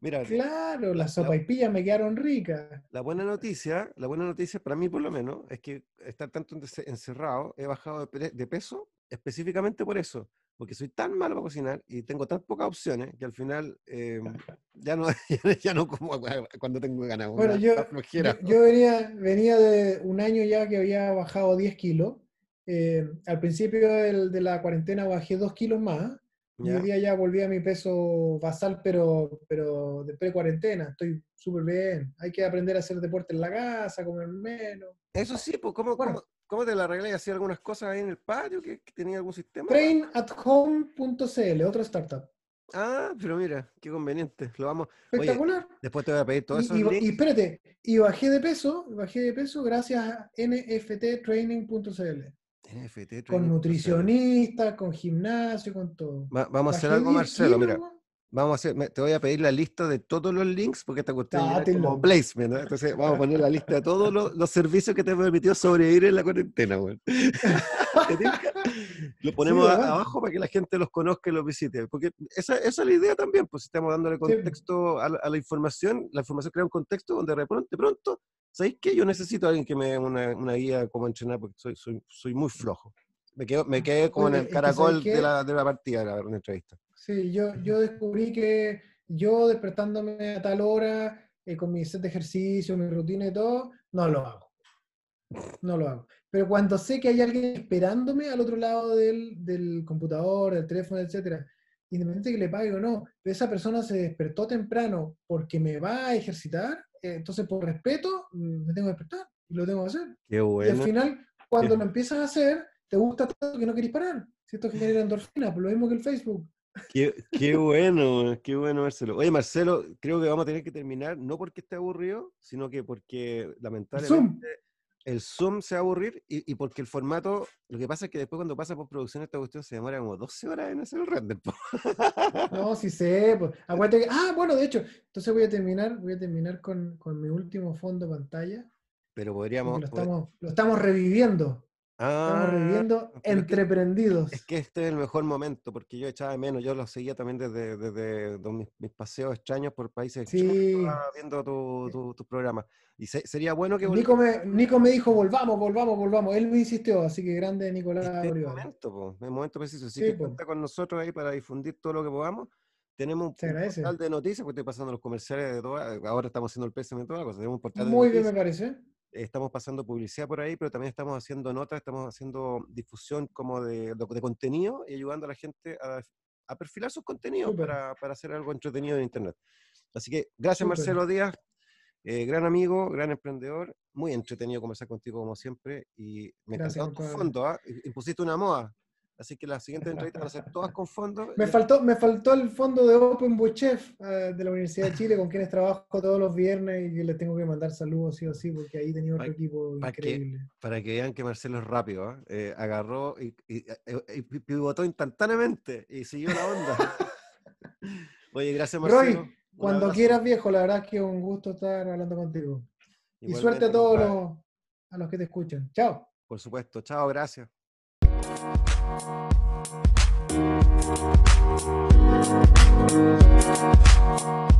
Mira, Claro, las sopaipillas me quedaron ricas. la buena noticia, la buena noticia para mí por lo menos, es que estar tanto ence- encerrado, he bajado de, peso específicamente por eso, porque soy tan malo para cocinar y tengo tan pocas opciones que al final eh, ya, no, ya no como cuando tengo ganas. Bueno, yo, yo venía, venía de un año ya que había bajado 10 kilos. Eh, al principio del- de la cuarentena bajé 2 kilos más. Y ¿ya? hoy día ya volví a mi peso basal, pero, pero de pre-cuarentena. Estoy súper bien. Hay que aprender a hacer deporte en la casa, comer menos. Eso sí, pues, ¿cómo, Bueno. cómo, cómo te la arreglé? ¿Hacía algunas cosas ahí en el patio que, que tenía algún sistema? Trainathome.cl, otra startup. Ah, pero mira, qué conveniente. Lo vamos. Oye, Espectacular. después te voy a pedir todos esos Y, y- y espérate, y bajé de peso, bajé de peso gracias a nfttraining.cl. NFT, Con nutricionistas, con gimnasio, con todo. Va- vamos a hacer algo, 10 Marcelo. Mira. Vamos a hacer, me- te voy a pedir la lista de todos los links porque esta cuestión ya es como placement, ¿no? Entonces vamos a poner la lista de todos los, los servicios que te han permitido sobrevivir en la cuarentena, güey. Lo ponemos a- bacán. abajo para que la gente los conozca y los visite. Porque esa, esa es la idea también, pues si estamos dándole contexto a, la, a la información, la información crea un contexto donde de pronto, de pronto ¿sabéis qué? Yo necesito a alguien que me dé una, una guía de cómo entrenar porque soy, soy, soy muy flojo. Me, quedo, me quedé como en el caracol de la, de la partida de la, de entrevista. Sí, yo, yo descubrí que yo despertándome a tal hora, eh, con mi set de ejercicio, mi rutina y todo, no lo hago. No lo hago. Pero cuando sé que hay alguien esperándome al otro lado del, del computador, del teléfono, etcétera, independiente que le pague o no, pero esa persona se despertó temprano porque me va a ejercitar, eh, entonces por respeto mm, me tengo que despertar y lo tengo que hacer. Qué Y al bueno. final, cuando Qué- lo empiezas a hacer, te gusta tanto que no querés parar. Si esto genera endorfina, pues lo mismo que el Facebook. Qué, qué bueno, qué bueno, Marcelo. Oye, Marcelo, creo que vamos a tener que terminar, no porque esté aburrido, sino que porque lamentablemente el Zoom se va a aburrir y, y porque el formato, lo que pasa es que después cuando pasa por producción esta cuestión se demora como 12 horas en hacer el render. No, sí sé. Pues. Que. Ah, bueno, de hecho, entonces voy a terminar, voy a terminar con, con mi último fondo de pantalla. Pero podríamos... Lo pod- estamos, lo estamos reviviendo. Estamos Ah, reviviendo pero que- entreprendidos. Es que este es el mejor momento porque yo echaba de menos, yo lo seguía también desde, desde los- mis, mis paseos extraños por países extraños, Sí. estaba viendo tu, tu, tus programas. Y se- sería bueno que Nico me, Nico me dijo, volvamos, volvamos, volvamos. Él me insistió, así que grande Nicolás Este es el momento, po, el momento preciso. Así Sí, que po. cuenta con nosotros ahí para difundir todo lo que podamos. Tenemos un, portal de noticias, porque estoy pasando los comerciales de todas. Ahora estamos haciendo el pésame de todas las cosas. Tenemos un portal de Muy bien, noticias. me parece. Estamos pasando publicidad por ahí, pero también estamos haciendo notas, estamos haciendo difusión como de, de- de contenido y ayudando a la gente a, a perfilar sus contenidos para, para hacer algo entretenido en Internet. Así que gracias, Súper. Marcelo Díaz. eh, gran amigo, gran emprendedor, muy entretenido conversar contigo como siempre y me encantaron tus compadre. fondos, ¿ah? Impusiste una moda, así que las siguientes entrevistas van a ser todas con fondos. Me y- faltó, me faltó el fondo de Open Book Chef eh, de la Universidad de Chile, con quienes trabajo todos los viernes y que les tengo que mandar saludos sí o sí, porque ahí tenía otro equipo que- increíble. Para que vean que Marcelo es rápido. Eh, agarró y, y- eh, y pi- pivotó instantáneamente y siguió la onda. Oye, gracias Roy, Marcelo. Un Cuando abrazo. quieras, viejo, la verdad es que es un gusto estar hablando contigo. Y suerte a todos los, a los que te escuchan. Chao. Por supuesto. Chao, gracias. Thank you.